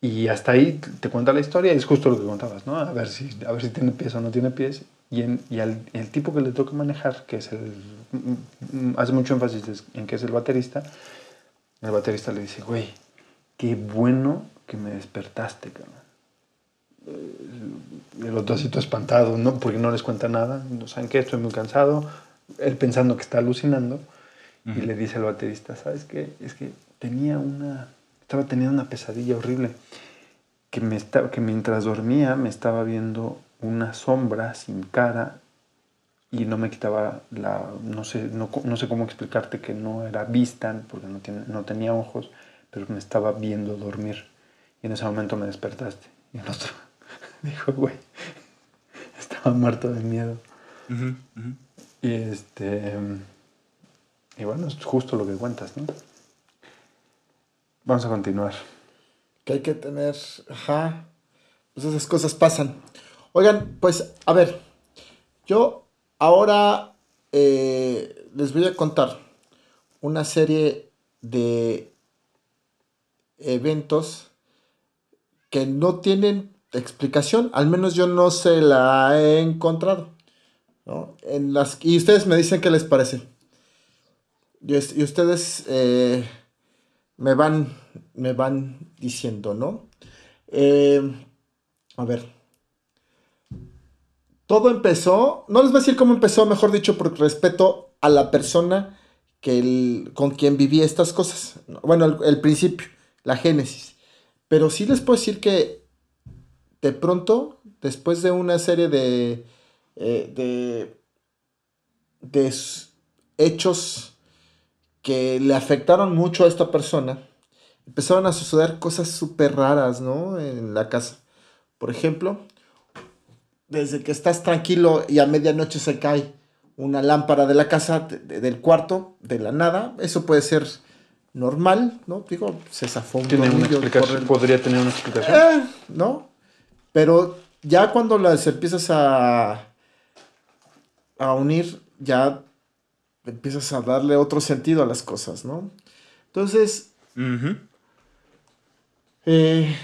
y hasta ahí te cuenta la historia es justo lo que contabas, ¿no? A ver si, a ver si tiene pies o no tiene pies. Y, en- y al- el tipo que le toca manejar, que es el... mm, hace mucho énfasis en que es el baterista, el baterista le dice, güey, qué bueno que me despertaste, cabrón. Eh, El otro espantado, ¿no? Porque no les cuenta nada. No saben qué, estoy muy cansado. Él pensando que está alucinando. Y le dice al baterista, ¿sabes qué? Es que tenía una... Estaba teniendo una pesadilla horrible. Que, me esta- que mientras dormía me estaba viendo una sombra sin cara y no me quitaba la... No sé, no, co- no sé cómo explicarte que no era vista porque no, tiene, no tenía ojos, pero me estaba viendo dormir. Y en ese momento me despertaste. Y el otro <laughs> dijo, güey, estaba muerto de miedo. Y este. Y bueno, es justo lo que cuentas, ¿no? Vamos a continuar. Que hay que tener. Ajá. Pues esas cosas pasan. Oigan, pues, a ver. Yo ahora eh, les voy a contar una serie de eventos que no tienen explicación. Al menos yo no se la he encontrado. ¿no? En las, y ustedes me dicen qué les parece. Y, y ustedes eh, me van, me van diciendo, ¿no? Eh, a ver. Todo empezó, no les voy a decir cómo empezó, mejor dicho, por respeto a la persona que con quien viví estas cosas. Bueno, el, principio, la génesis. Pero sí les puedo decir que de pronto, después de una serie de, eh, de, hechos que le afectaron mucho a esta persona, empezaron a suceder cosas súper raras, ¿no? En la casa. Por ejemplo, desde que estás tranquilo y a medianoche se cae una lámpara de la casa, de- de- del cuarto, de la nada, eso puede ser normal, ¿no? Digo, se zafó un ¿Tiene una explicación? ¿Podría tener una explicación? eh, ¿no? Pero ya cuando las empiezas a, a unir, ya empiezas a darle otro sentido a las cosas, ¿no? Entonces, eh,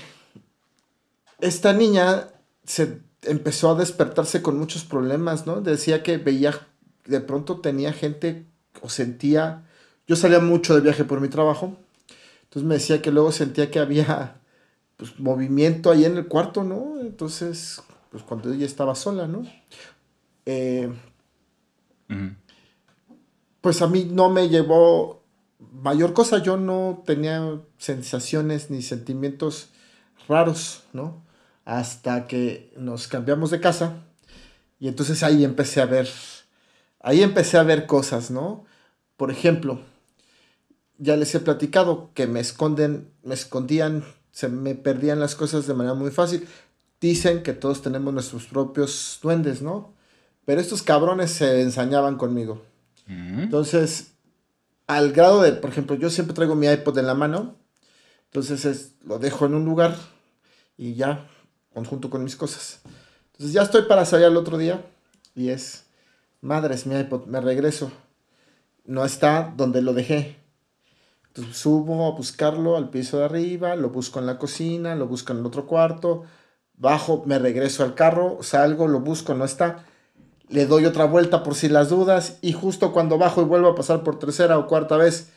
esta niña se empezó a despertarse con muchos problemas, ¿no? Decía que veía, de pronto tenía gente o sentía, yo salía mucho de viaje por mi trabajo, entonces me decía que luego sentía que había pues, movimiento ahí en el cuarto, ¿no? Entonces, pues cuando ella estaba sola, ¿no? Eh, pues a mí no me llevó mayor cosa, yo no tenía sensaciones ni sentimientos raros, ¿no? Hasta que nos cambiamos de casa y entonces ahí empecé a ver, ahí empecé a ver cosas, ¿no? Por ejemplo, ya les he platicado que me esconden, me escondían, se me perdían las cosas de manera muy fácil. Dicen que todos tenemos nuestros propios duendes, ¿no? Pero estos cabrones se ensañaban conmigo. Ujú. Entonces, al grado de, por ejemplo, yo siempre traigo mi iPod en la mano, entonces es- lo dejo en un lugar y ya, conjunto con mis cosas. Entonces ya estoy para salir al otro día y es, madres, mi iPod, me regreso. No está donde lo dejé. Entonces subo a buscarlo al piso de arriba, lo busco en la cocina, lo busco en el otro cuarto, bajo, me regreso al carro, salgo, lo busco, no está le doy otra vuelta por si las dudas y justo cuando bajo y vuelvo a pasar por tercera o cuarta vez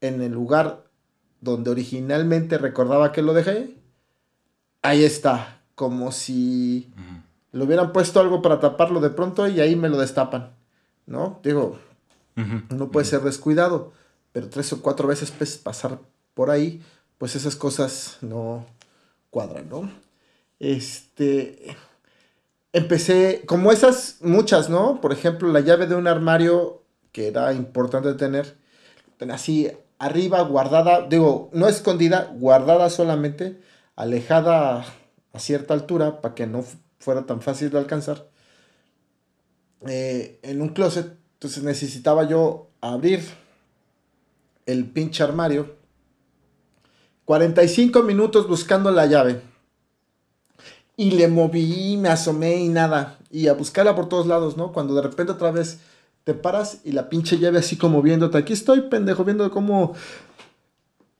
en el lugar donde originalmente recordaba que lo dejé, ahí está, como si le hubieran puesto algo para taparlo de pronto y ahí me lo destapan, ¿no? Digo, no puede ser descuidado, pero tres o cuatro veces pues, pasar por ahí, pues esas cosas no cuadran, ¿no? Este, empecé, como esas, muchas, ¿no? Por ejemplo, la llave de un armario que era importante tener, así arriba, guardada, digo, no escondida, guardada solamente, alejada a cierta altura para que no fu- fuera tan fácil de alcanzar, eh, en un closet. Entonces necesitaba yo abrir el pinche armario. 45 minutos buscando la llave. Y le moví, me asomé y nada. Y a buscarla por todos lados, ¿no? Cuando de repente otra vez te paras y la pinche llave así como viéndote. Aquí estoy, pendejo, viendo cómo,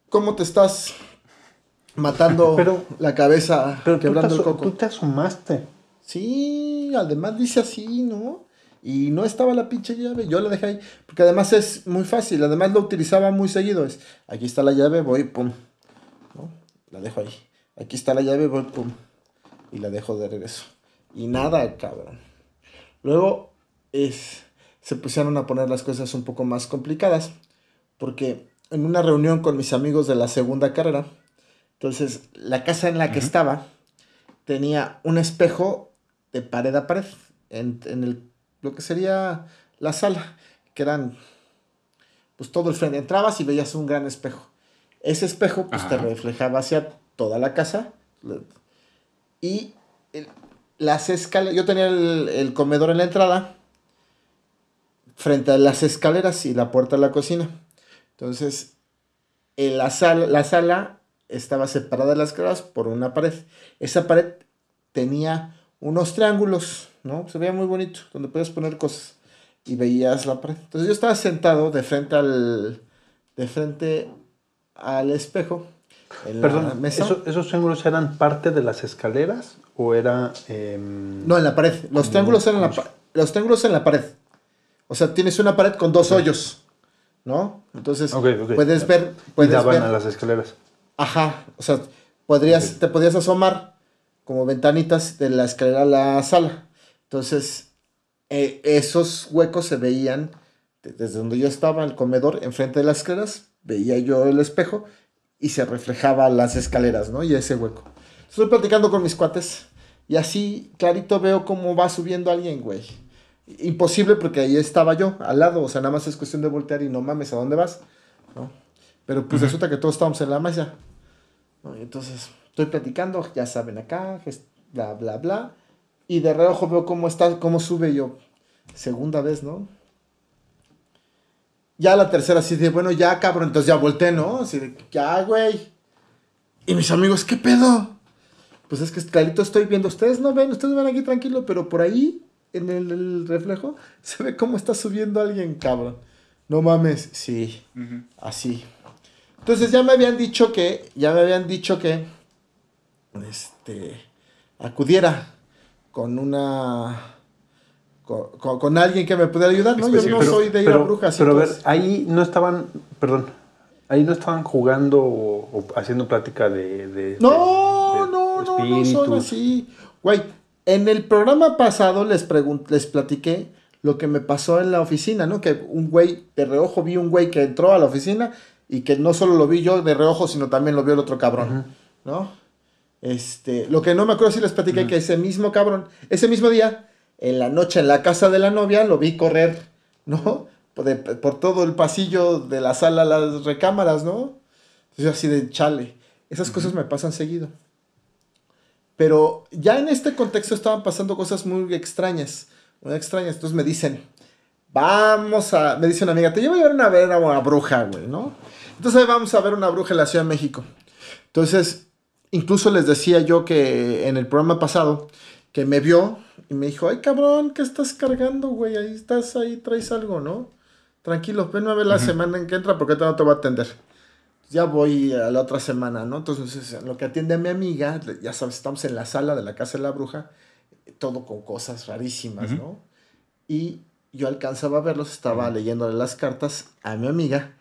cómo te estás matando <laughs> Pero- la cabeza, Pero quebrando el coco. tú te asomaste. Sí, además dice así, ¿no? Y no estaba la pinche llave, yo la dejé ahí, porque además es muy fácil, además lo utilizaba muy seguido, es, aquí está la llave, voy, pum, ¿no? La dejo ahí, aquí está la llave, voy, pum, y la dejo de regreso. Y nada, cabrón. Luego, es, se pusieron a poner las cosas un poco más complicadas, porque en una reunión con mis amigos de la segunda carrera, entonces la casa en la que estaba, tenía un espejo de pared a pared en, en el, lo que sería la sala, que eran pues todo el frente. Entrabas y veías un gran espejo. Ese espejo pues te reflejaba hacia toda la casa. Y el- las escaleras, yo tenía el, el comedor en la entrada, frente a las escaleras y la puerta de la cocina. Entonces, en la sala, la sala estaba separada de las escaleras por una pared. Esa pared tenía unos triángulos, ¿no? Se veía muy bonito, donde podías poner cosas y veías la pared. Entonces yo estaba sentado de frente al, de frente al espejo, en la Perdón, mesa. ¿eso- ¿esos triángulos eran parte de las escaleras o era... em, No, en la pared. Los triángulos eran la los triángulos en la pared. O sea, tienes una pared con dos hoyos, ¿no? Entonces puedes ver, y daban ver. a las escaleras? Ajá, o sea, podrías, te podías asomar como ventanitas de la escalera a la sala. Entonces, eh, esos huecos se veían de- desde donde yo estaba, el comedor, enfrente de las escaleras, veía yo el espejo y se reflejaba las escaleras, ¿no? Y ese hueco. Estoy platicando con mis cuates y así clarito veo cómo va subiendo alguien, güey. Imposible porque ahí estaba yo, al lado, o sea, nada más es cuestión de voltear y no mames, ¿a dónde vas? ¿No? Pero pues resulta que todos estábamos en la mesa. Entonces estoy platicando, ya saben acá, bla, bla, bla. Y de reojo veo cómo está, cómo sube yo. Segunda vez, ¿no? Ya la tercera, así de, bueno, ya cabrón, entonces ya volteé, ¿no? Así de, ya, güey. Y mis amigos, ¿qué pedo? Pues es que clarito estoy viendo, ustedes no ven, ustedes ven aquí tranquilo, pero por ahí, en el, el reflejo, <laughs> se ve cómo está subiendo alguien, cabrón. No mames, sí, así. Entonces ya me habían dicho que, ya me habían dicho que, este, acudiera con una, con, con- con alguien que me pudiera ayudar, ¿no? Yo no soy de ir a brujas. Pero a ver, ahí no estaban, perdón, ahí no estaban jugando o, o haciendo plática de... de- No, de- de no, no, no son así. Güey, en el programa pasado les, pregun- les platiqué lo que me pasó en la oficina, ¿no? Que un güey, de reojo vi un güey que entró a la oficina y que no solo lo vi yo de reojo, sino también lo vio el otro cabrón, ¿no? Este, lo que no me acuerdo si les platiqué que ese mismo cabrón, ese mismo día, en la noche en la casa de la novia, lo vi correr, ¿no? Por, de- por todo el pasillo de la sala a las recámaras, ¿no? Yo así de chale. Esas cosas me pasan seguido. Pero ya en este contexto estaban pasando cosas muy extrañas. Muy extrañas. Entonces me dicen, vamos a. Me dice una amiga, te llevo a llevar a ver a una bruja, güey, ¿no? Entonces ahí vamos a ver una bruja en la Ciudad de México. Entonces, incluso les decía yo que en el programa pasado, que me vio y me dijo, ay cabrón, ¿qué estás cargando, güey? Ahí estás, ahí traes algo, ¿no? Tranquilo, ven a ver la semana en que entra porque no te voy a atender ya voy a la otra semana, ¿no? Entonces, en lo que atiende a mi amiga, ya sabes, estamos en la sala de la casa de la bruja, todo con cosas rarísimas, ¿no? Y yo alcanzaba a verlos, estaba leyéndole las cartas a mi amiga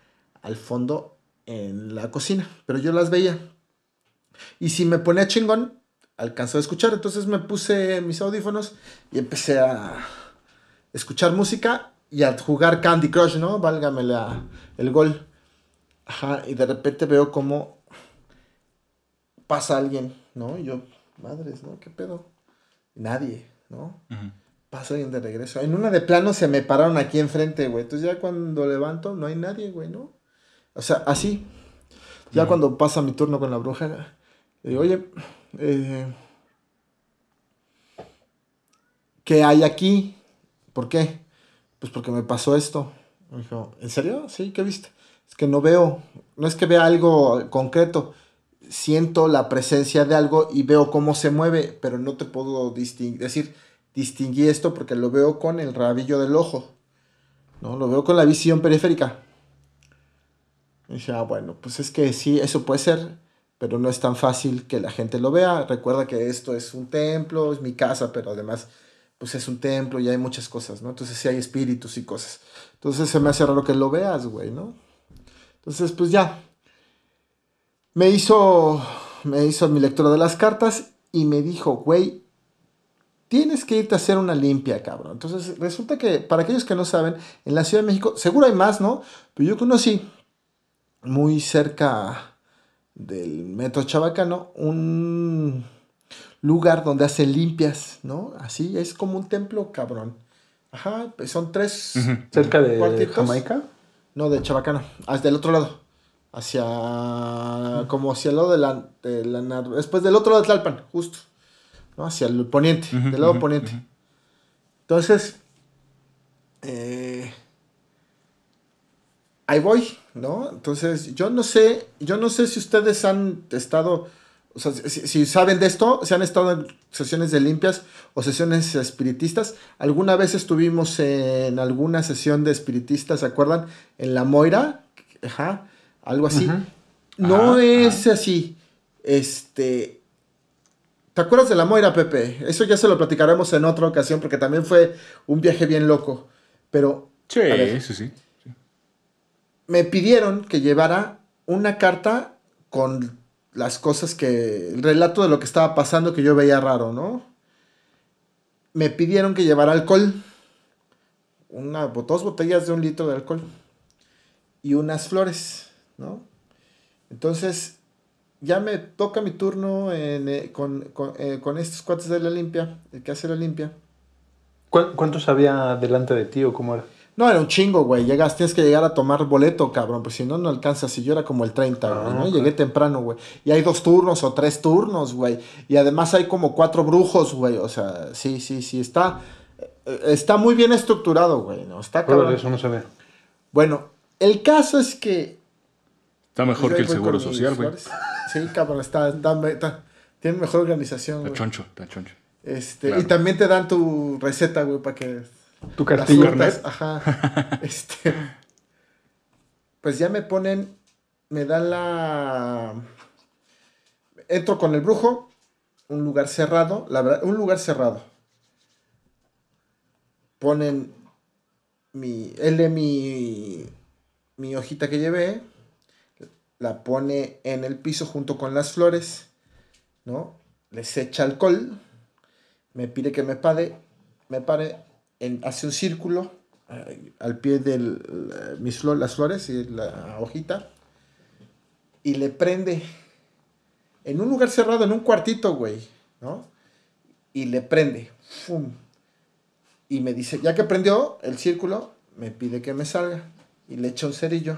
al fondo en la cocina, pero yo las veía. Y si me ponía chingón, alcanzaba a escuchar, entonces me puse mis audífonos y empecé a escuchar música y a jugar Candy Crush, ¿no? Válgame la- el gol. Ajá, y de repente veo como pasa alguien, ¿no? Y yo, madres, ¿no? ¿Qué pedo? Nadie, ¿no? Pasa alguien de regreso. En una de plano se me pararon aquí enfrente, güey. Entonces ya cuando levanto no hay nadie, güey, ¿no? O sea, así. Ya cuando pasa mi turno con la bruja, le digo, oye, eh, ¿qué hay aquí? ¿Por qué? Pues porque me pasó esto. Me dijo, ¿en serio? Sí, ¿qué viste? Es que no veo, no es que vea algo concreto. Siento la presencia de algo y veo cómo se mueve, pero no te puedo distinguir, decir, distinguí esto porque lo veo con el rabillo del ojo. ¿No? Lo veo con la visión periférica. Y dije, ah, bueno, pues es que sí, eso puede ser, pero no es tan fácil que la gente lo vea. Recuerda que esto es un templo, es mi casa, pero además, pues es un templo y hay muchas cosas, ¿no? Entonces sí hay espíritus y cosas. Entonces se me hace raro que lo veas, güey, ¿no? Entonces, pues ya. Me hizo, me hizo mi lectura de las cartas y me dijo, güey, tienes que irte a hacer una limpia, cabrón. Entonces, resulta que, para aquellos que no saben, en la Ciudad de México, seguro hay más, ¿no? Pero yo conocí muy cerca del metro Chabacano un lugar donde hacen limpias, ¿no? Así, es como un templo, cabrón. Ajá, pues son tres Cerca de cuartitos. Jamaica. No, de Chabacano, hasta el otro lado. Hacia. como hacia el lado de la. de la después del otro lado de Tlalpan, justo. ¿No? Hacia el poniente, del lado poniente. Entonces. eh, ahí voy, ¿no? Entonces, yo no sé. Yo no sé si ustedes han estado. O sea, si, si saben de esto, si han estado en sesiones de limpias o sesiones espiritistas. Alguna vez estuvimos en alguna sesión de espiritistas, ¿se acuerdan? En la Moira, ajá, algo así. No es así. Este. ¿Te acuerdas de la Moira, Pepe? Eso ya se lo platicaremos en otra ocasión porque también fue un viaje bien loco. Pero Sí, ver. sí, sí. Me pidieron que llevara una carta con las cosas que. el relato de lo que estaba pasando que yo veía raro, ¿no? Me pidieron que llevara alcohol. Una, dos botellas de un litro de alcohol. Y unas flores, ¿no? Entonces, ya me toca mi turno eh, con, con, eh, con estos cuates de la limpia, el que hace la limpia. ¿Cuán- ¿Cuántos había delante de ti o cómo era? No, era un chingo, güey. Llegas, tienes que llegar a tomar boleto, cabrón. Pues si no, no alcanzas. Y yo era como el 30, güey, Ah, ¿no? Llegué temprano, güey. Y hay dos turnos o tres turnos, güey. Y además hay como cuatro brujos, güey. O sea, sí, sí, sí. Está, eh, está muy bien estructurado, güey. ¿no? Está cabrón. eso no sabía. Bueno, el caso es que... Está mejor que el seguro con social, güey. Sí, cabrón. Está, está- está- tiene mejor organización, Está choncho, está choncho. Este, Claro. Y también te dan tu receta, güey, para que Tu las frutas, ajá. <laughs> este, pues ya me ponen, me dan la... Entro con el brujo, un lugar cerrado, la verdad, un lugar cerrado. Ponen mi, él lee mi, mi hojita que llevé, la pone en el piso junto con las flores, ¿no? Les echa alcohol, me pide que me pare, me pare, en, hace un círculo eh, al pie de mis las flores y la hojita y le prende en un lugar cerrado, en un cuartito, güey, ¿no? Y le prende, ¡fum! Y me dice, ya que prendió el círculo, me pide que me salga y le echa un cerillo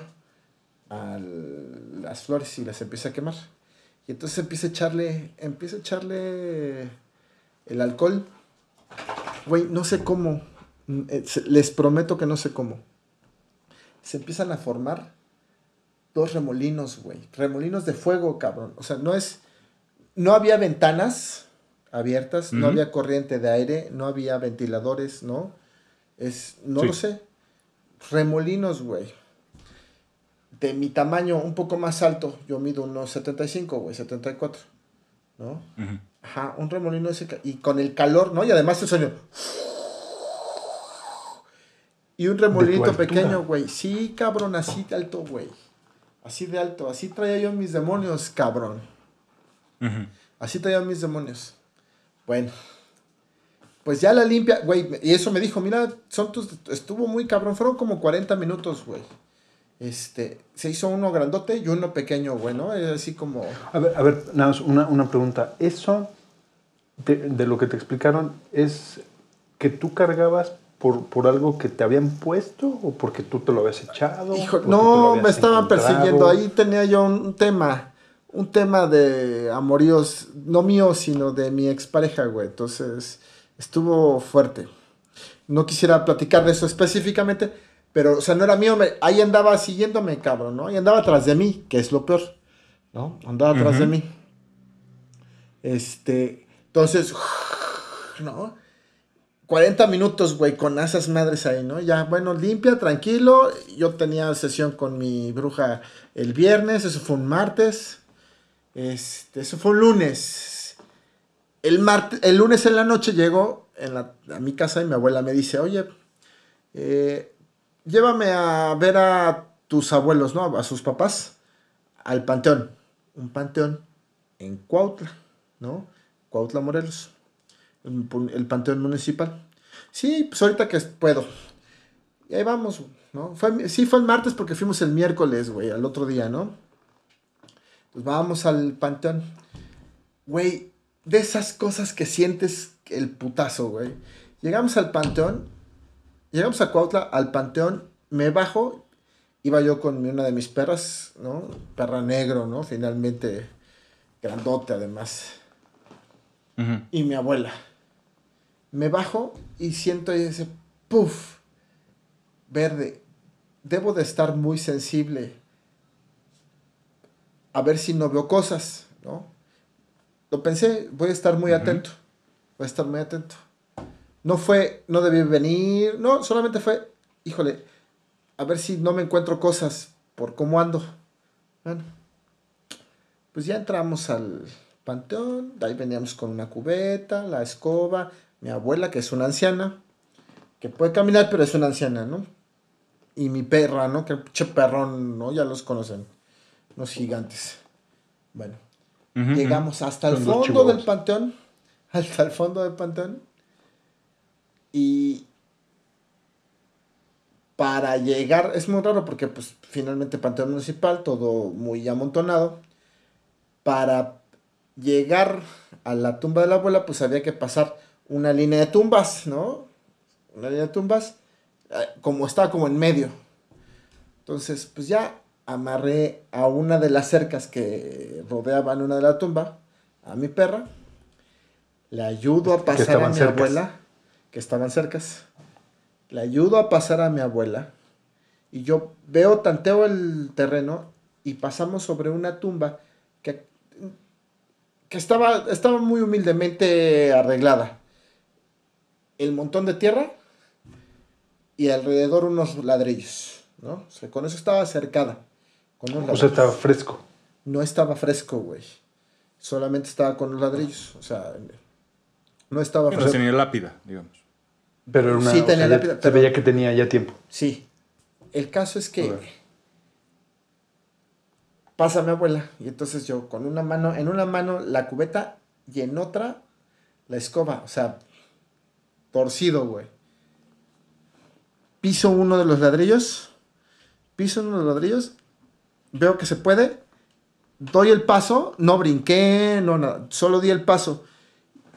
a las flores y las empieza a quemar. Y entonces empieza a echarle, empieza a echarle el alcohol. Güey, no sé cómo. Mm, eh, Les prometo que no sé cómo. Se empiezan a formar dos remolinos, güey. Remolinos de fuego, cabrón. O sea, no es. No había ventanas abiertas, no había corriente de aire, no había ventiladores, ¿no? Es. No Sí. lo sé. Remolinos, güey. De mi tamaño, un poco más alto. Yo mido unos 75, güey, 74. ¿No? Ujú. Ajá, un remolino ese y con el calor, ¿no? Y además el sonido. Y un remolinito pequeño, güey. Sí, cabrón, así de alto, güey. Así de alto. Así traía yo mis demonios, cabrón. Así traía mis demonios. Bueno. Pues ya la limpia, güey. Y eso me dijo, mira, son tus, estuvo muy cabrón. Fueron como 40 minutos, güey. Este, se hizo uno grandote y uno pequeño, güey, ¿no? Era así como... A ver, a ver, nada más una, una pregunta. ¿Eso de, de lo que te explicaron es que tú cargabas por, por algo que te habían puesto o porque tú te lo habías echado? Hijo, no, me estaban encontrado? persiguiendo. Ahí tenía yo un tema. Un tema de amoríos, no mío, sino de mi expareja, güey. Entonces, estuvo fuerte. No quisiera platicar de eso específicamente, pero, o sea, no era mío. me- ahí andaba siguiéndome, cabrón, ¿no? Ahí andaba atrás de mí, que es lo peor, ¿no? Andaba atrás de mí. Este, entonces, <laughs> ¿no? 40 minutos, güey, con esas madres ahí, ¿no? Ya, bueno, limpia, tranquilo. Yo tenía sesión con mi bruja el viernes, eso fue un martes. Este, eso fue un lunes. El, martes, el lunes en la noche llegó en la- a mi casa y mi abuela me dice, oye, eh, llévame a ver a tus abuelos, ¿no? A sus papás, al panteón. Un panteón en Cuautla, ¿no? Cuautla, Morelos el, panteón municipal. Sí, pues ahorita que puedo. Y ahí vamos, ¿no? Fue, sí, fue el martes porque fuimos el miércoles, güey, al otro día, ¿no? Pues vamos al panteón. Güey, de esas cosas que sientes el putazo, güey. Llegamos al panteón, llegamos a Cuautla, al panteón, me bajo, iba yo con una de mis perras, ¿no? Perra negro, ¿no? Finalmente, grandote además y mi abuela. Me bajo y siento ese puff verde. Debo de estar muy sensible a ver si no veo cosas, ¿no? Lo pensé, voy a estar muy atento. Voy a estar muy atento. No fue, no debí venir, no, solamente fue, híjole, a ver si no me encuentro cosas por cómo ando. Bueno, pues ya entramos al panteón, de ahí veníamos con una cubeta, la escoba, mi abuela, que es una anciana, que puede caminar, pero es una anciana, ¿no? Y mi perra, ¿no? Que pinche perrón, ¿no? Ya los conocen, unos gigantes. Bueno, llegamos <laughs> hasta el fondo del panteón, hasta el fondo del panteón, y para llegar, es muy raro porque pues finalmente panteón municipal, todo muy amontonado, para llegar a la tumba de la abuela, pues había que pasar una línea de tumbas, ¿no? Una línea de tumbas, eh, como estaba como en medio. Entonces, pues ya amarré a una de las cercas que rodeaban una de la tumba, a mi perra, le ayudo a pasar a mi cercas. abuela, que estaban cercas, le ayudo a pasar a mi abuela, y yo veo, tanteo el terreno, y pasamos sobre una tumba que que estaba, estaba muy humildemente arreglada. El montón de tierra y alrededor unos ladrillos, ¿no? O sea, con eso estaba cercada. Con unos O sea, estaba fresco. No estaba fresco, güey. Solamente estaba con los ladrillos. O sea, no estaba Pero fresco. tenía lápida, digamos. Pero era una, Sí, o tenía sea, se veía que tenía ya tiempo. Sí. El caso es que pasa mi abuela y entonces yo con una mano, en una mano la cubeta y en otra la escoba, o sea, torcido, güey. Piso uno de los ladrillos, piso uno de los ladrillos, veo que se puede, doy el paso, no brinqué, no nada, solo di el paso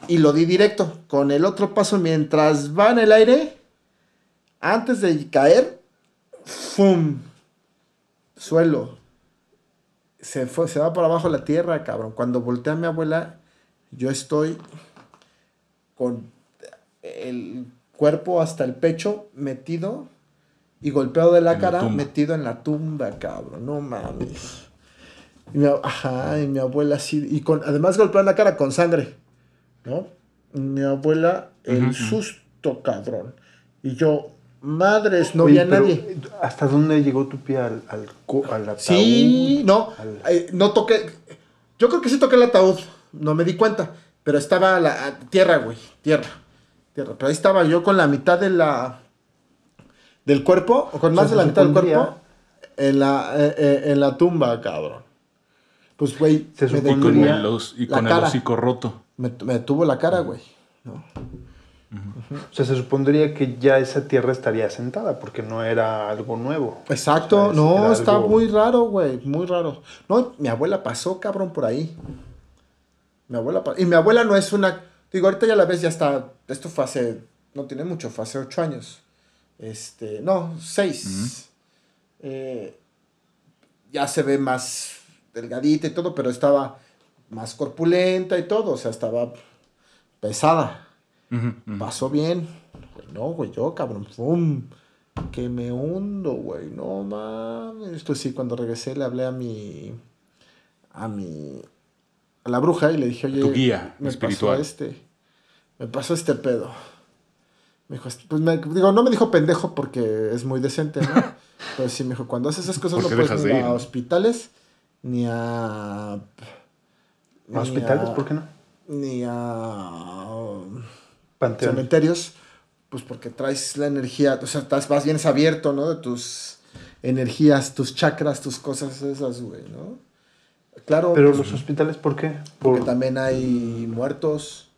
y lo di directo. Con el otro paso, mientras va en el aire, antes de caer, ¡fum! Suelo. Se, fue, se va para abajo la tierra, cabrón. Cuando voltea a mi abuela, yo estoy con el cuerpo hasta el pecho metido y golpeado de la En cara, metido en la tumba, cabrón. No mames. Y mi, ajá, y mi abuela así, y con, además golpeada en la cara con sangre, ¿no? Mi abuela, el susto, cabrón. Y yo, madres, no Oye, vi a pero, nadie. ¿Hasta dónde llegó tu pie al, al, al ataúd? Sí, no, Al- eh, no toqué. Yo creo que sí toqué el ataúd, no me di cuenta, pero estaba la a- tierra, güey, tierra, tierra. Pero ahí estaba yo con la mitad de la del cuerpo, o con O más sea, de la mitad del cuerpo en la eh, eh, en la tumba, cabrón. Pues güey, Se me Y con, el, os- y la con el cara. hocico roto. Me, me tuvo la cara, güey. ¿no? O sea, se supondría que ya esa tierra estaría asentada porque no era algo nuevo. Exacto, O sea, es- no, está algo- muy raro, güey, muy raro. No, mi abuela pasó, cabrón, por ahí. Mi abuela Y mi abuela no es una... Digo, ahorita ya la ves, ya está... Esto fue hace... No tiene mucho, fue hace ocho años. Este... No, seis. Eh, ya se ve más delgadita y todo, pero estaba más corpulenta y todo. O sea, estaba pesada. Ujú, ujú. Pasó bien. No, güey, yo, cabrón. ¡Pum! Que me hundo, güey. No mames. Esto sí, cuando regresé le hablé a mi. A mi. A la bruja y le dije, oye. Tu guía me espiritual. Pasó este. Me pasó este pedo. Me dijo, pues me, digo, no me dijo pendejo porque es muy decente, ¿no? <laughs> Pero sí me dijo, cuando haces esas cosas ¿Por no puedes ni a hospitales ni a. ni ¿Hospitales? a- ¿Por qué no? Ni a Panteón. cementerios, pues porque traes la energía, o sea, estás más bien es abierto, ¿no? De tus energías, tus chakras, tus cosas esas, güey, ¿no? Claro, Pero pues, los hospitales, ¿por qué? porque Por... también hay muertos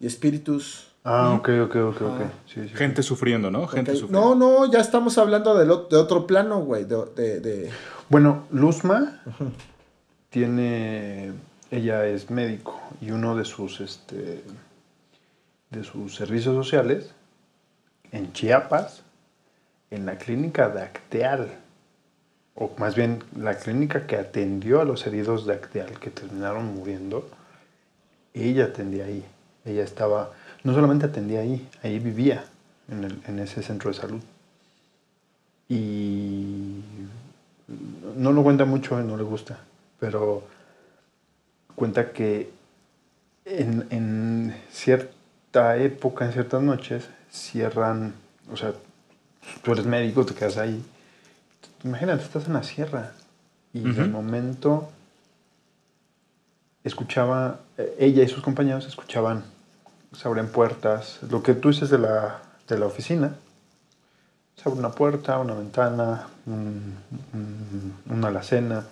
y espíritus. Ah, ok, ok, ok, ok. Sí, sí. Gente sufriendo, ¿no? Gente sufriendo. No, no, ya estamos hablando del ot- de, otro plano, güey, de, de, de- Bueno, Luzma tiene, ella es médico y uno de sus, este, de sus servicios sociales en Chiapas, en la clínica de Acteal, o más bien la clínica que atendió a los heridos de Acteal que terminaron muriendo, ella atendía ahí, ella estaba, no solamente atendía ahí, ahí vivía en, en ese centro de salud. Y no lo cuenta mucho no le gusta, pero cuenta que en, en cierta época, en ciertas noches, cierran, o sea, tú eres médico, te quedas ahí. Imagínate, estás en la sierra y de Ujú. momento escuchaba, eh, ella y sus compañeros escuchaban, se abren puertas, lo que tú dices de la, de la oficina, se abre una puerta, una ventana, un- un- una alacena.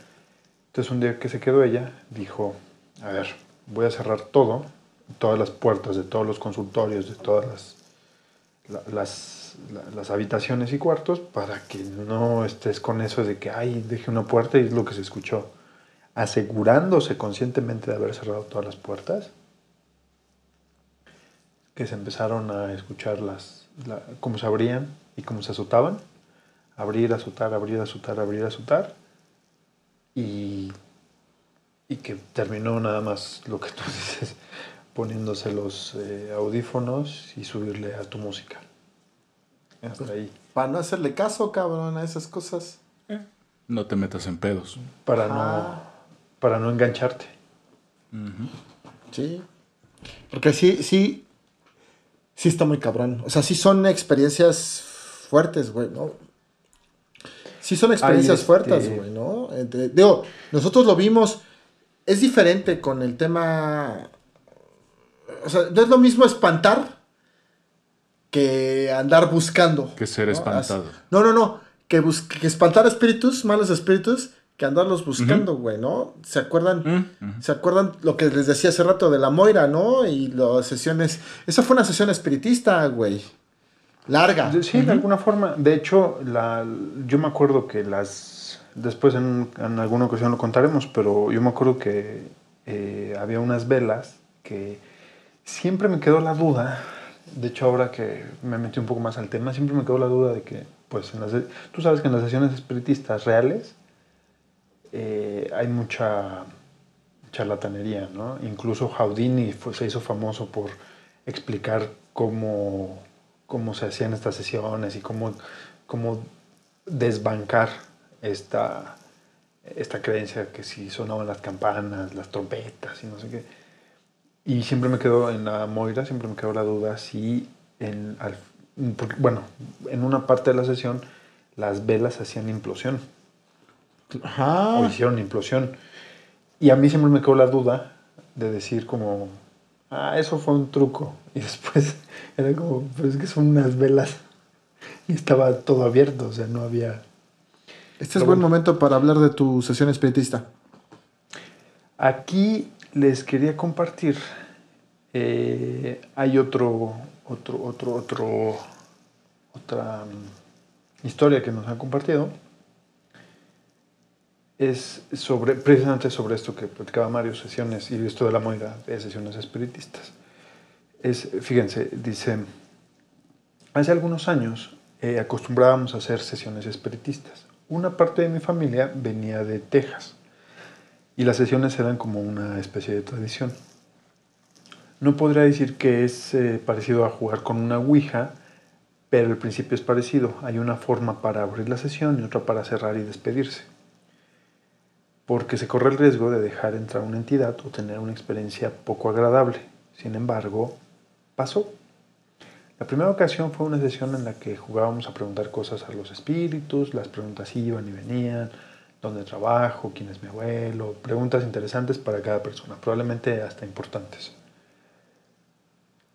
Entonces un día que se quedó ella, dijo, a ver, voy a cerrar todo, todas las puertas de todos los consultorios, de todas las, la- las, la- las habitaciones y cuartos, para que no estés con eso de que, ay, dejé una puerta y es lo que se escuchó. Asegurándose conscientemente de haber cerrado todas las puertas, que se empezaron a escuchar las, la- cómo se abrían y cómo se azotaban. Abrir, azotar, abrir, azotar, abrir, azotar. Y, y que terminó nada más lo que tú <laughs> dices, poniéndose los eh, audífonos y subirle a tu música. Hasta ahí. para no hacerle caso, cabrón, a esas cosas. No te metas en pedos. Para Ah. no, para no engancharte. Sí. Porque sí, sí, sí está muy cabrón. O sea, sí son experiencias fuertes, güey, ¿no? Sí son experiencias este- fuertes, güey, ¿no? Entre- digo, nosotros lo vimos, es diferente con el tema... O sea, no es lo mismo espantar que andar buscando. Que ser ¿no? espantado. No, no, no. Que, bus- que espantar espíritus, malos espíritus, que andarlos buscando, güey, ¿no? ¿Se acuerdan? Mm. ¿Se acuerdan lo que les decía hace rato de la Moira, no? Y las sesiones. Esa fue una sesión espiritista, güey. Larga. De- Sí, de alguna forma. De hecho, la, yo me acuerdo que las... Después en, alguna ocasión lo contaremos, pero yo me acuerdo que eh, había unas velas que siempre me quedó la duda. De hecho, ahora que me metí un poco más al tema, siempre me quedó la duda de que, pues, tú sabes que en las sesiones espiritistas reales eh, hay mucha charlatanería, ¿no? Incluso Houdini se hizo famoso por explicar cómo, cómo se hacían estas sesiones y cómo, cómo desbancar esta, esta creencia que si sonaban las campanas, las trompetas y no sé qué. Y siempre me quedó en la Moira, siempre me quedó la duda si, en, al- porque, bueno, en una parte de la sesión las velas hacían implosión o Ajá. hicieron implosión. Y a mí siempre me quedó la duda de decir como, ah, eso fue un truco. Y <laughs> después era como, pero es que son unas velas. Y estaba todo abierto, o sea, no había... Este es buen momento para hablar de tu sesión espiritista. Aquí les quería compartir, eh, hay otro, otro, otro, otro, otra mm, historia que nos han compartido es sobre, precisamente sobre esto que platicaba Mario, sesiones, y esto de la moira de sesiones espiritistas. Es, fíjense, dice, hace algunos años eh, acostumbrábamos a hacer sesiones espiritistas. Una parte de mi familia venía de Texas y las sesiones eran como una especie de tradición. No podría decir que es eh, parecido a jugar con una Ouija, pero el principio es parecido. Hay una forma para abrir la sesión y otra para cerrar y despedirse. Porque se corre el riesgo de dejar entrar una entidad o tener una experiencia poco agradable. Sin embargo, pasó. La primera ocasión fue una sesión en la que jugábamos a preguntar cosas a los espíritus, las preguntas iban y venían, dónde trabajo, quién es mi abuelo, preguntas interesantes para cada persona, probablemente hasta importantes.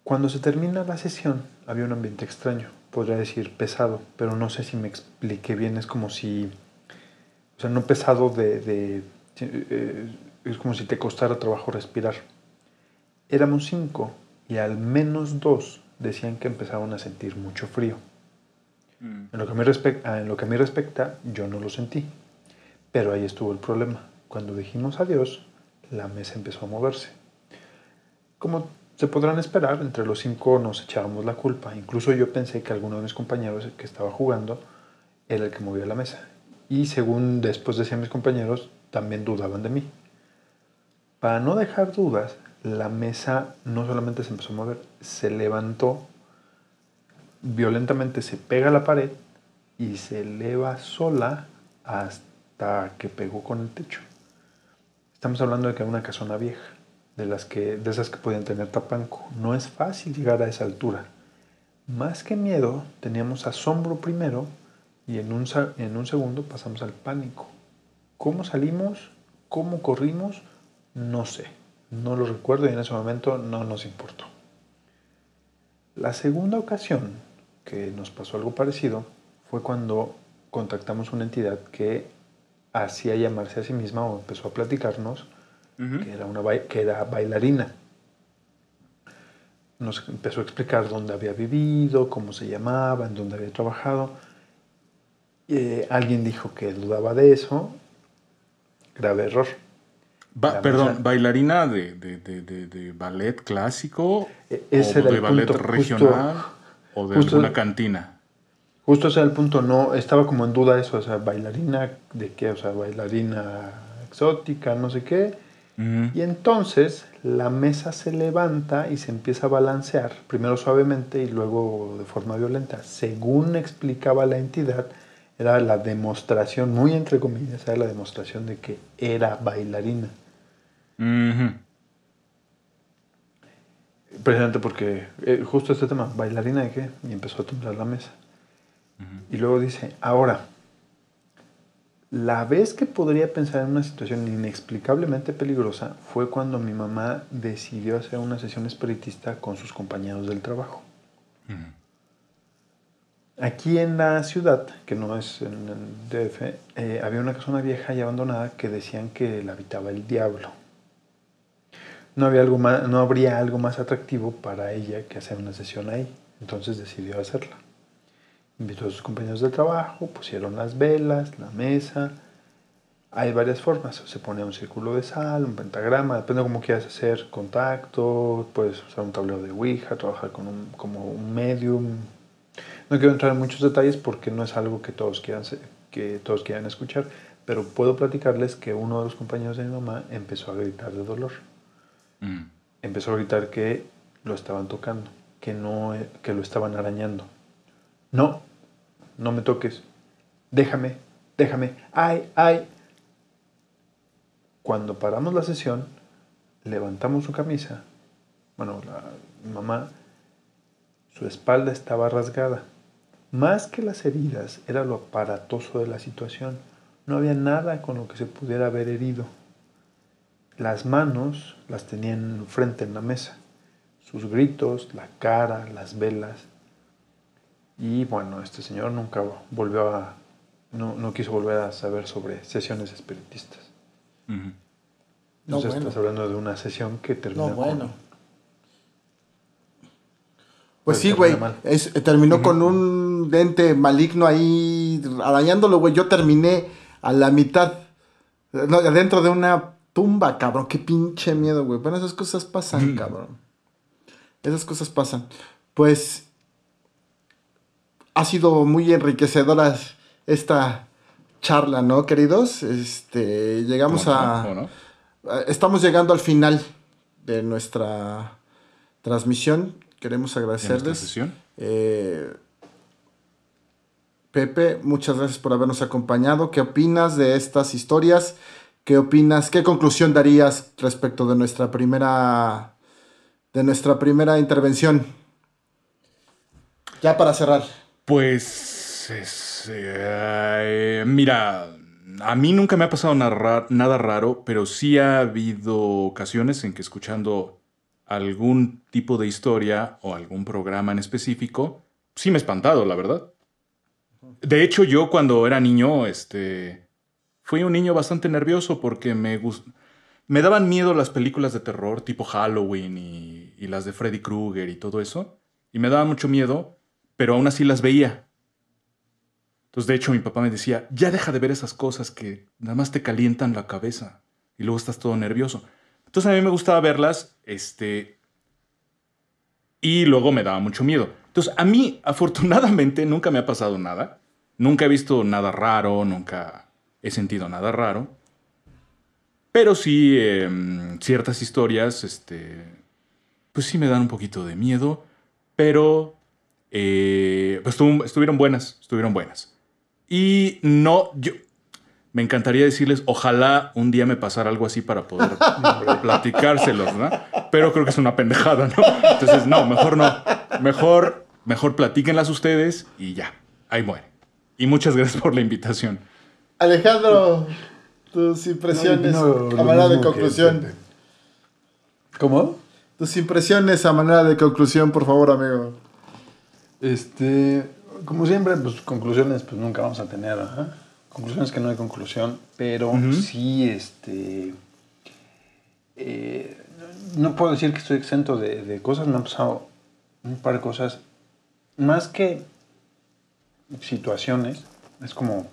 Cuando se termina la sesión había un ambiente extraño, podría decir pesado, pero no sé si me expliqué bien, es como si, o sea, no pesado de, de eh, es como si te costara trabajo respirar. Éramos cinco y al menos dos decían que empezaban a sentir mucho frío. En, lo que a mí respecta, en lo que a mí respecta, yo no lo sentí. Pero ahí estuvo el problema. Cuando dijimos adiós, la mesa empezó a moverse. Como se podrán esperar, entre los cinco nos echábamos la culpa. Incluso yo pensé que alguno de mis compañeros que estaba jugando era el que movía la mesa. Y según después decían mis compañeros, también dudaban de mí. Para no dejar dudas, la mesa no solamente se empezó a mover, se levantó, violentamente se pega a la pared y se eleva sola hasta que pegó con el techo. Estamos hablando de que una casona vieja, de, las que, de esas que podían tener tapanco. No es fácil llegar a esa altura. Más que miedo, teníamos asombro primero y en un, en un segundo pasamos al pánico. ¿Cómo salimos? ¿Cómo corrimos? No sé. No lo recuerdo y en ese momento no nos importó. La segunda ocasión que nos pasó algo parecido fue cuando contactamos una entidad que hacía llamarse a sí misma o empezó a platicarnos que, era una, que era bailarina. Nos empezó a explicar dónde había vivido, cómo se llamaba, en dónde había trabajado. Eh, alguien dijo que dudaba de eso. Grave error. Ba perdón, bailarina de, de, de, de, ballet clásico E- o de el ballet punto, regional justo- o de justo- alguna cantina. Justo ese era el punto, no, estaba como en duda eso, o sea, bailarina de qué, o sea, bailarina exótica, no sé qué. Y entonces la mesa se levanta y se empieza a balancear, primero suavemente y luego de forma violenta. Según explicaba la entidad, era la demostración, muy entre comillas, era la demostración de que era bailarina. Ujú. Precisamente porque eh, justo este tema, bailarina de qué, y empezó a temblar la mesa. Y luego dice, ahora, la vez que podría pensar en una situación inexplicablemente peligrosa fue cuando mi mamá decidió hacer una sesión espiritista con sus compañeros del trabajo. Aquí en la ciudad, que no es en el DF, eh, había una casona vieja y abandonada que decían que la habitaba el diablo. No, había algo más, no habría algo más atractivo para ella que hacer una sesión ahí. Entonces decidió hacerla. Invitó a sus compañeros de trabajo, pusieron las velas, la mesa. Hay varias formas. Se pone un círculo de sal, un pentagrama, depende de cómo quieras hacer contacto. Puedes usar un tablero de Ouija, trabajar con un, como un medium. No quiero entrar en muchos detalles porque no es algo que todos quieran, que todos quieran escuchar, pero puedo platicarles que uno de los compañeros de mi mamá empezó a gritar de dolor Mm. empezó a gritar que lo estaban tocando, que, no, que lo estaban arañando. No, no me toques. Déjame, déjame. Ay, ay. Cuando paramos la sesión, levantamos su camisa. Bueno, la mamá, su espalda estaba rasgada. Más que las heridas, era lo aparatoso de la situación. No había nada con lo que se pudiera haber herido. Las manos las tenían frente en la mesa. Sus gritos, la cara, las velas. Y bueno, este señor nunca volvió a... No, no quiso volver a saber sobre sesiones espiritistas. No, Entonces bueno. estás hablando de una sesión que terminó No, bueno. Pues Pues sí, güey. Terminó con un ente maligno ahí arañándolo, güey. Yo terminé a la mitad. No, adentro de una tumba, cabrón. Qué pinche miedo, güey. Bueno, esas cosas pasan, cabrón. Esas cosas pasan. Pues ha sido muy enriquecedora esta charla, ¿no, queridos? Este, llegamos a... Estamos llegando al final de nuestra transmisión. Queremos ¿En nuestra agradecerles. Eh, Pepe, muchas gracias por habernos acompañado. ¿Qué opinas de estas historias? ¿Qué opinas? ¿Qué conclusión darías respecto de nuestra primera de nuestra primera intervención? Ya para cerrar. Pues, es, eh, mira, a mí nunca me ha pasado nada, nada raro, pero sí ha habido ocasiones en que escuchando algún tipo de historia o algún programa en específico, sí me he espantado, la verdad. De hecho, yo cuando era niño, este, fui un niño bastante nervioso porque me gus- me daban miedo las películas de terror tipo Halloween y, y las de Freddy Krueger y todo eso. Y me daba mucho miedo, pero aún así las veía. Entonces, de hecho, mi papá me decía, ya deja de ver esas cosas que nada más te calientan la cabeza y luego estás todo nervioso. Entonces, a mí me gustaba verlas, este, y luego me daba mucho miedo. Entonces, a mí, <laughs> afortunadamente, nunca me ha pasado nada. Nunca he visto nada raro, nunca he sentido nada raro. Pero sí, em, ciertas historias, este, pues sí me dan un poquito de miedo, pero eh, pues estuvo- estuvieron buenas, estuvieron buenas. Y no, yo me encantaría decirles, ojalá un día me pasara algo así para poder <laughs> platicárselos, ¿no? Pero creo que es una pendejada, ¿no? Entonces, no, mejor no. Mejor, mejor platíquenlas ustedes y ya, ahí muere. Y muchas gracias por la invitación. Alejandro, tus impresiones No, a manera de que conclusión. ¿Cómo? Tus impresiones a manera de conclusión, por favor, amigo. Este, como siempre, pues conclusiones pues nunca vamos a tener, ¿verdad? Conclusiones que no hay conclusión, pero sí, este, eh, no puedo decir que estoy exento de, de cosas, me han pasado un par de cosas, más que situaciones, es como,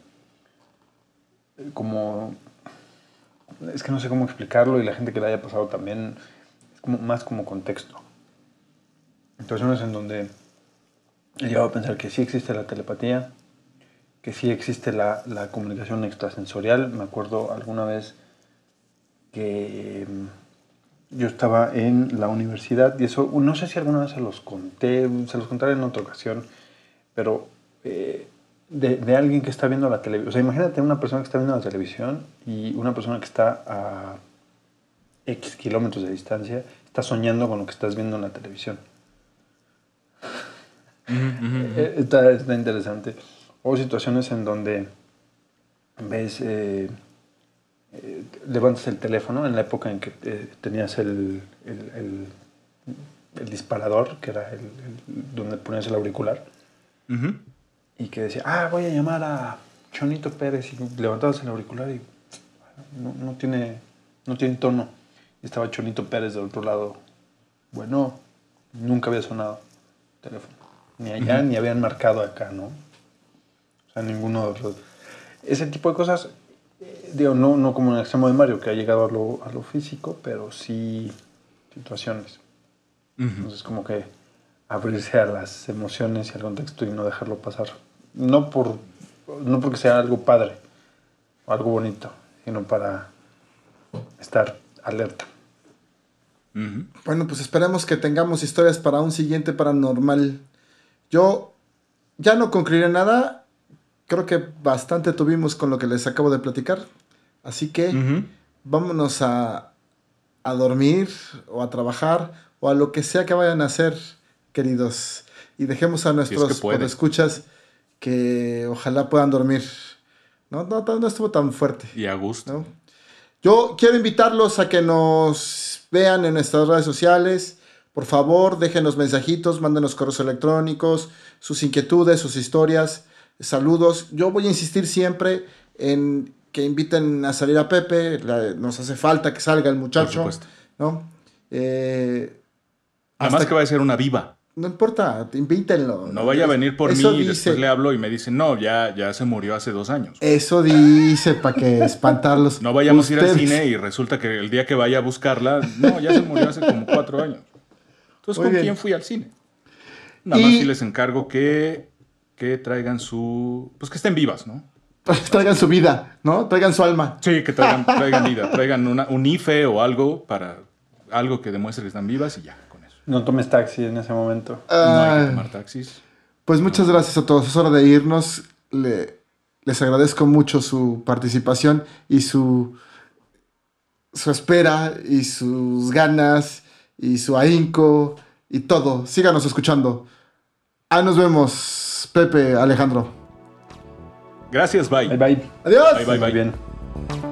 como, es que no sé cómo explicarlo y la gente que le haya pasado también, es como, más como contexto. Situaciones en donde he llegado a pensar que sí existe la telepatía, que sí existe la, la comunicación extrasensorial. Me acuerdo alguna vez que mm, yo estaba en la universidad y eso, no sé si alguna vez se los conté, se los contaré en otra ocasión, pero eh, de, de alguien que está viendo la televisión. O sea, imagínate una persona que está viendo la televisión y una persona que está a X kilómetros de distancia, está soñando con lo que estás viendo en la televisión. Eh, Está, está interesante. O situaciones en donde ves, eh, eh, levantas el teléfono en la época en que eh, tenías el, el, el- el disparador, que era el, donde ponías el auricular. Y que decía, ah, voy a llamar a Chonito Pérez, y levantabas el auricular y no, no tiene, no tiene tono. Y estaba Chonito Pérez del otro lado. Bueno, nunca había sonado el teléfono. Ni allá, ni habían marcado acá, ¿no? O sea, ninguno de los... Ese tipo de cosas, eh, digo, no, no como en el extremo de Mario, que ha llegado a lo, a lo físico, pero sí situaciones. Entonces, como que abrirse a las emociones y al contexto y no dejarlo pasar. No, por, no porque sea algo padre o algo bonito, sino para estar alerta. Bueno, pues esperemos que tengamos historias para un siguiente paranormal. Yo ya no concluiré nada. Creo que bastante tuvimos con lo que les acabo de platicar. Así que vámonos a, a dormir o a trabajar o a lo que sea que vayan a hacer, queridos. Y dejemos a nuestros pueden. escuchas que ojalá puedan dormir. No, no, no estuvo tan fuerte. Y a gusto. ¿no? Yo quiero invitarlos a que nos vean en nuestras redes sociales. Por favor, déjenos mensajitos, mándenos correos electrónicos, sus inquietudes, sus historias, saludos. Yo voy a insistir siempre en que inviten a salir a Pepe. la- nos hace falta que salga el muchacho. supuesto. ¿no? Eh, Además que va a ser una viva. No importa, invítenlo. No vaya a venir por Eso mí y después le hablo y me dicen, no, ya, ya se murió hace dos años. Eso dice para que espantarlos. <laughs> No vayamos a ir al cine y resulta que el día que vaya a buscarla, no, ya se murió hace como cuatro años. Entonces, Muy ¿con bien. quién fui al cine? Nada Y- más si les encargo que, que traigan su... Pues que estén vivas, ¿no? <laughs> Traigan su vida, ¿no? Traigan su alma. Sí, que traigan, traigan vida, traigan una- un IFE o algo para algo que demuestre que están vivas y ya. No tomes taxi en ese momento. No hay Ah, que tomar taxis. Pues muchas gracias a todos. Es hora de irnos. Le- les agradezco mucho su participación y su, su espera y sus ganas y su ahínco y todo. Síganos escuchando. Ah, nos vemos, Pepe, Alejandro. Gracias, bye. Bye bye. Adiós. Bye, bye, Muy bye. bien.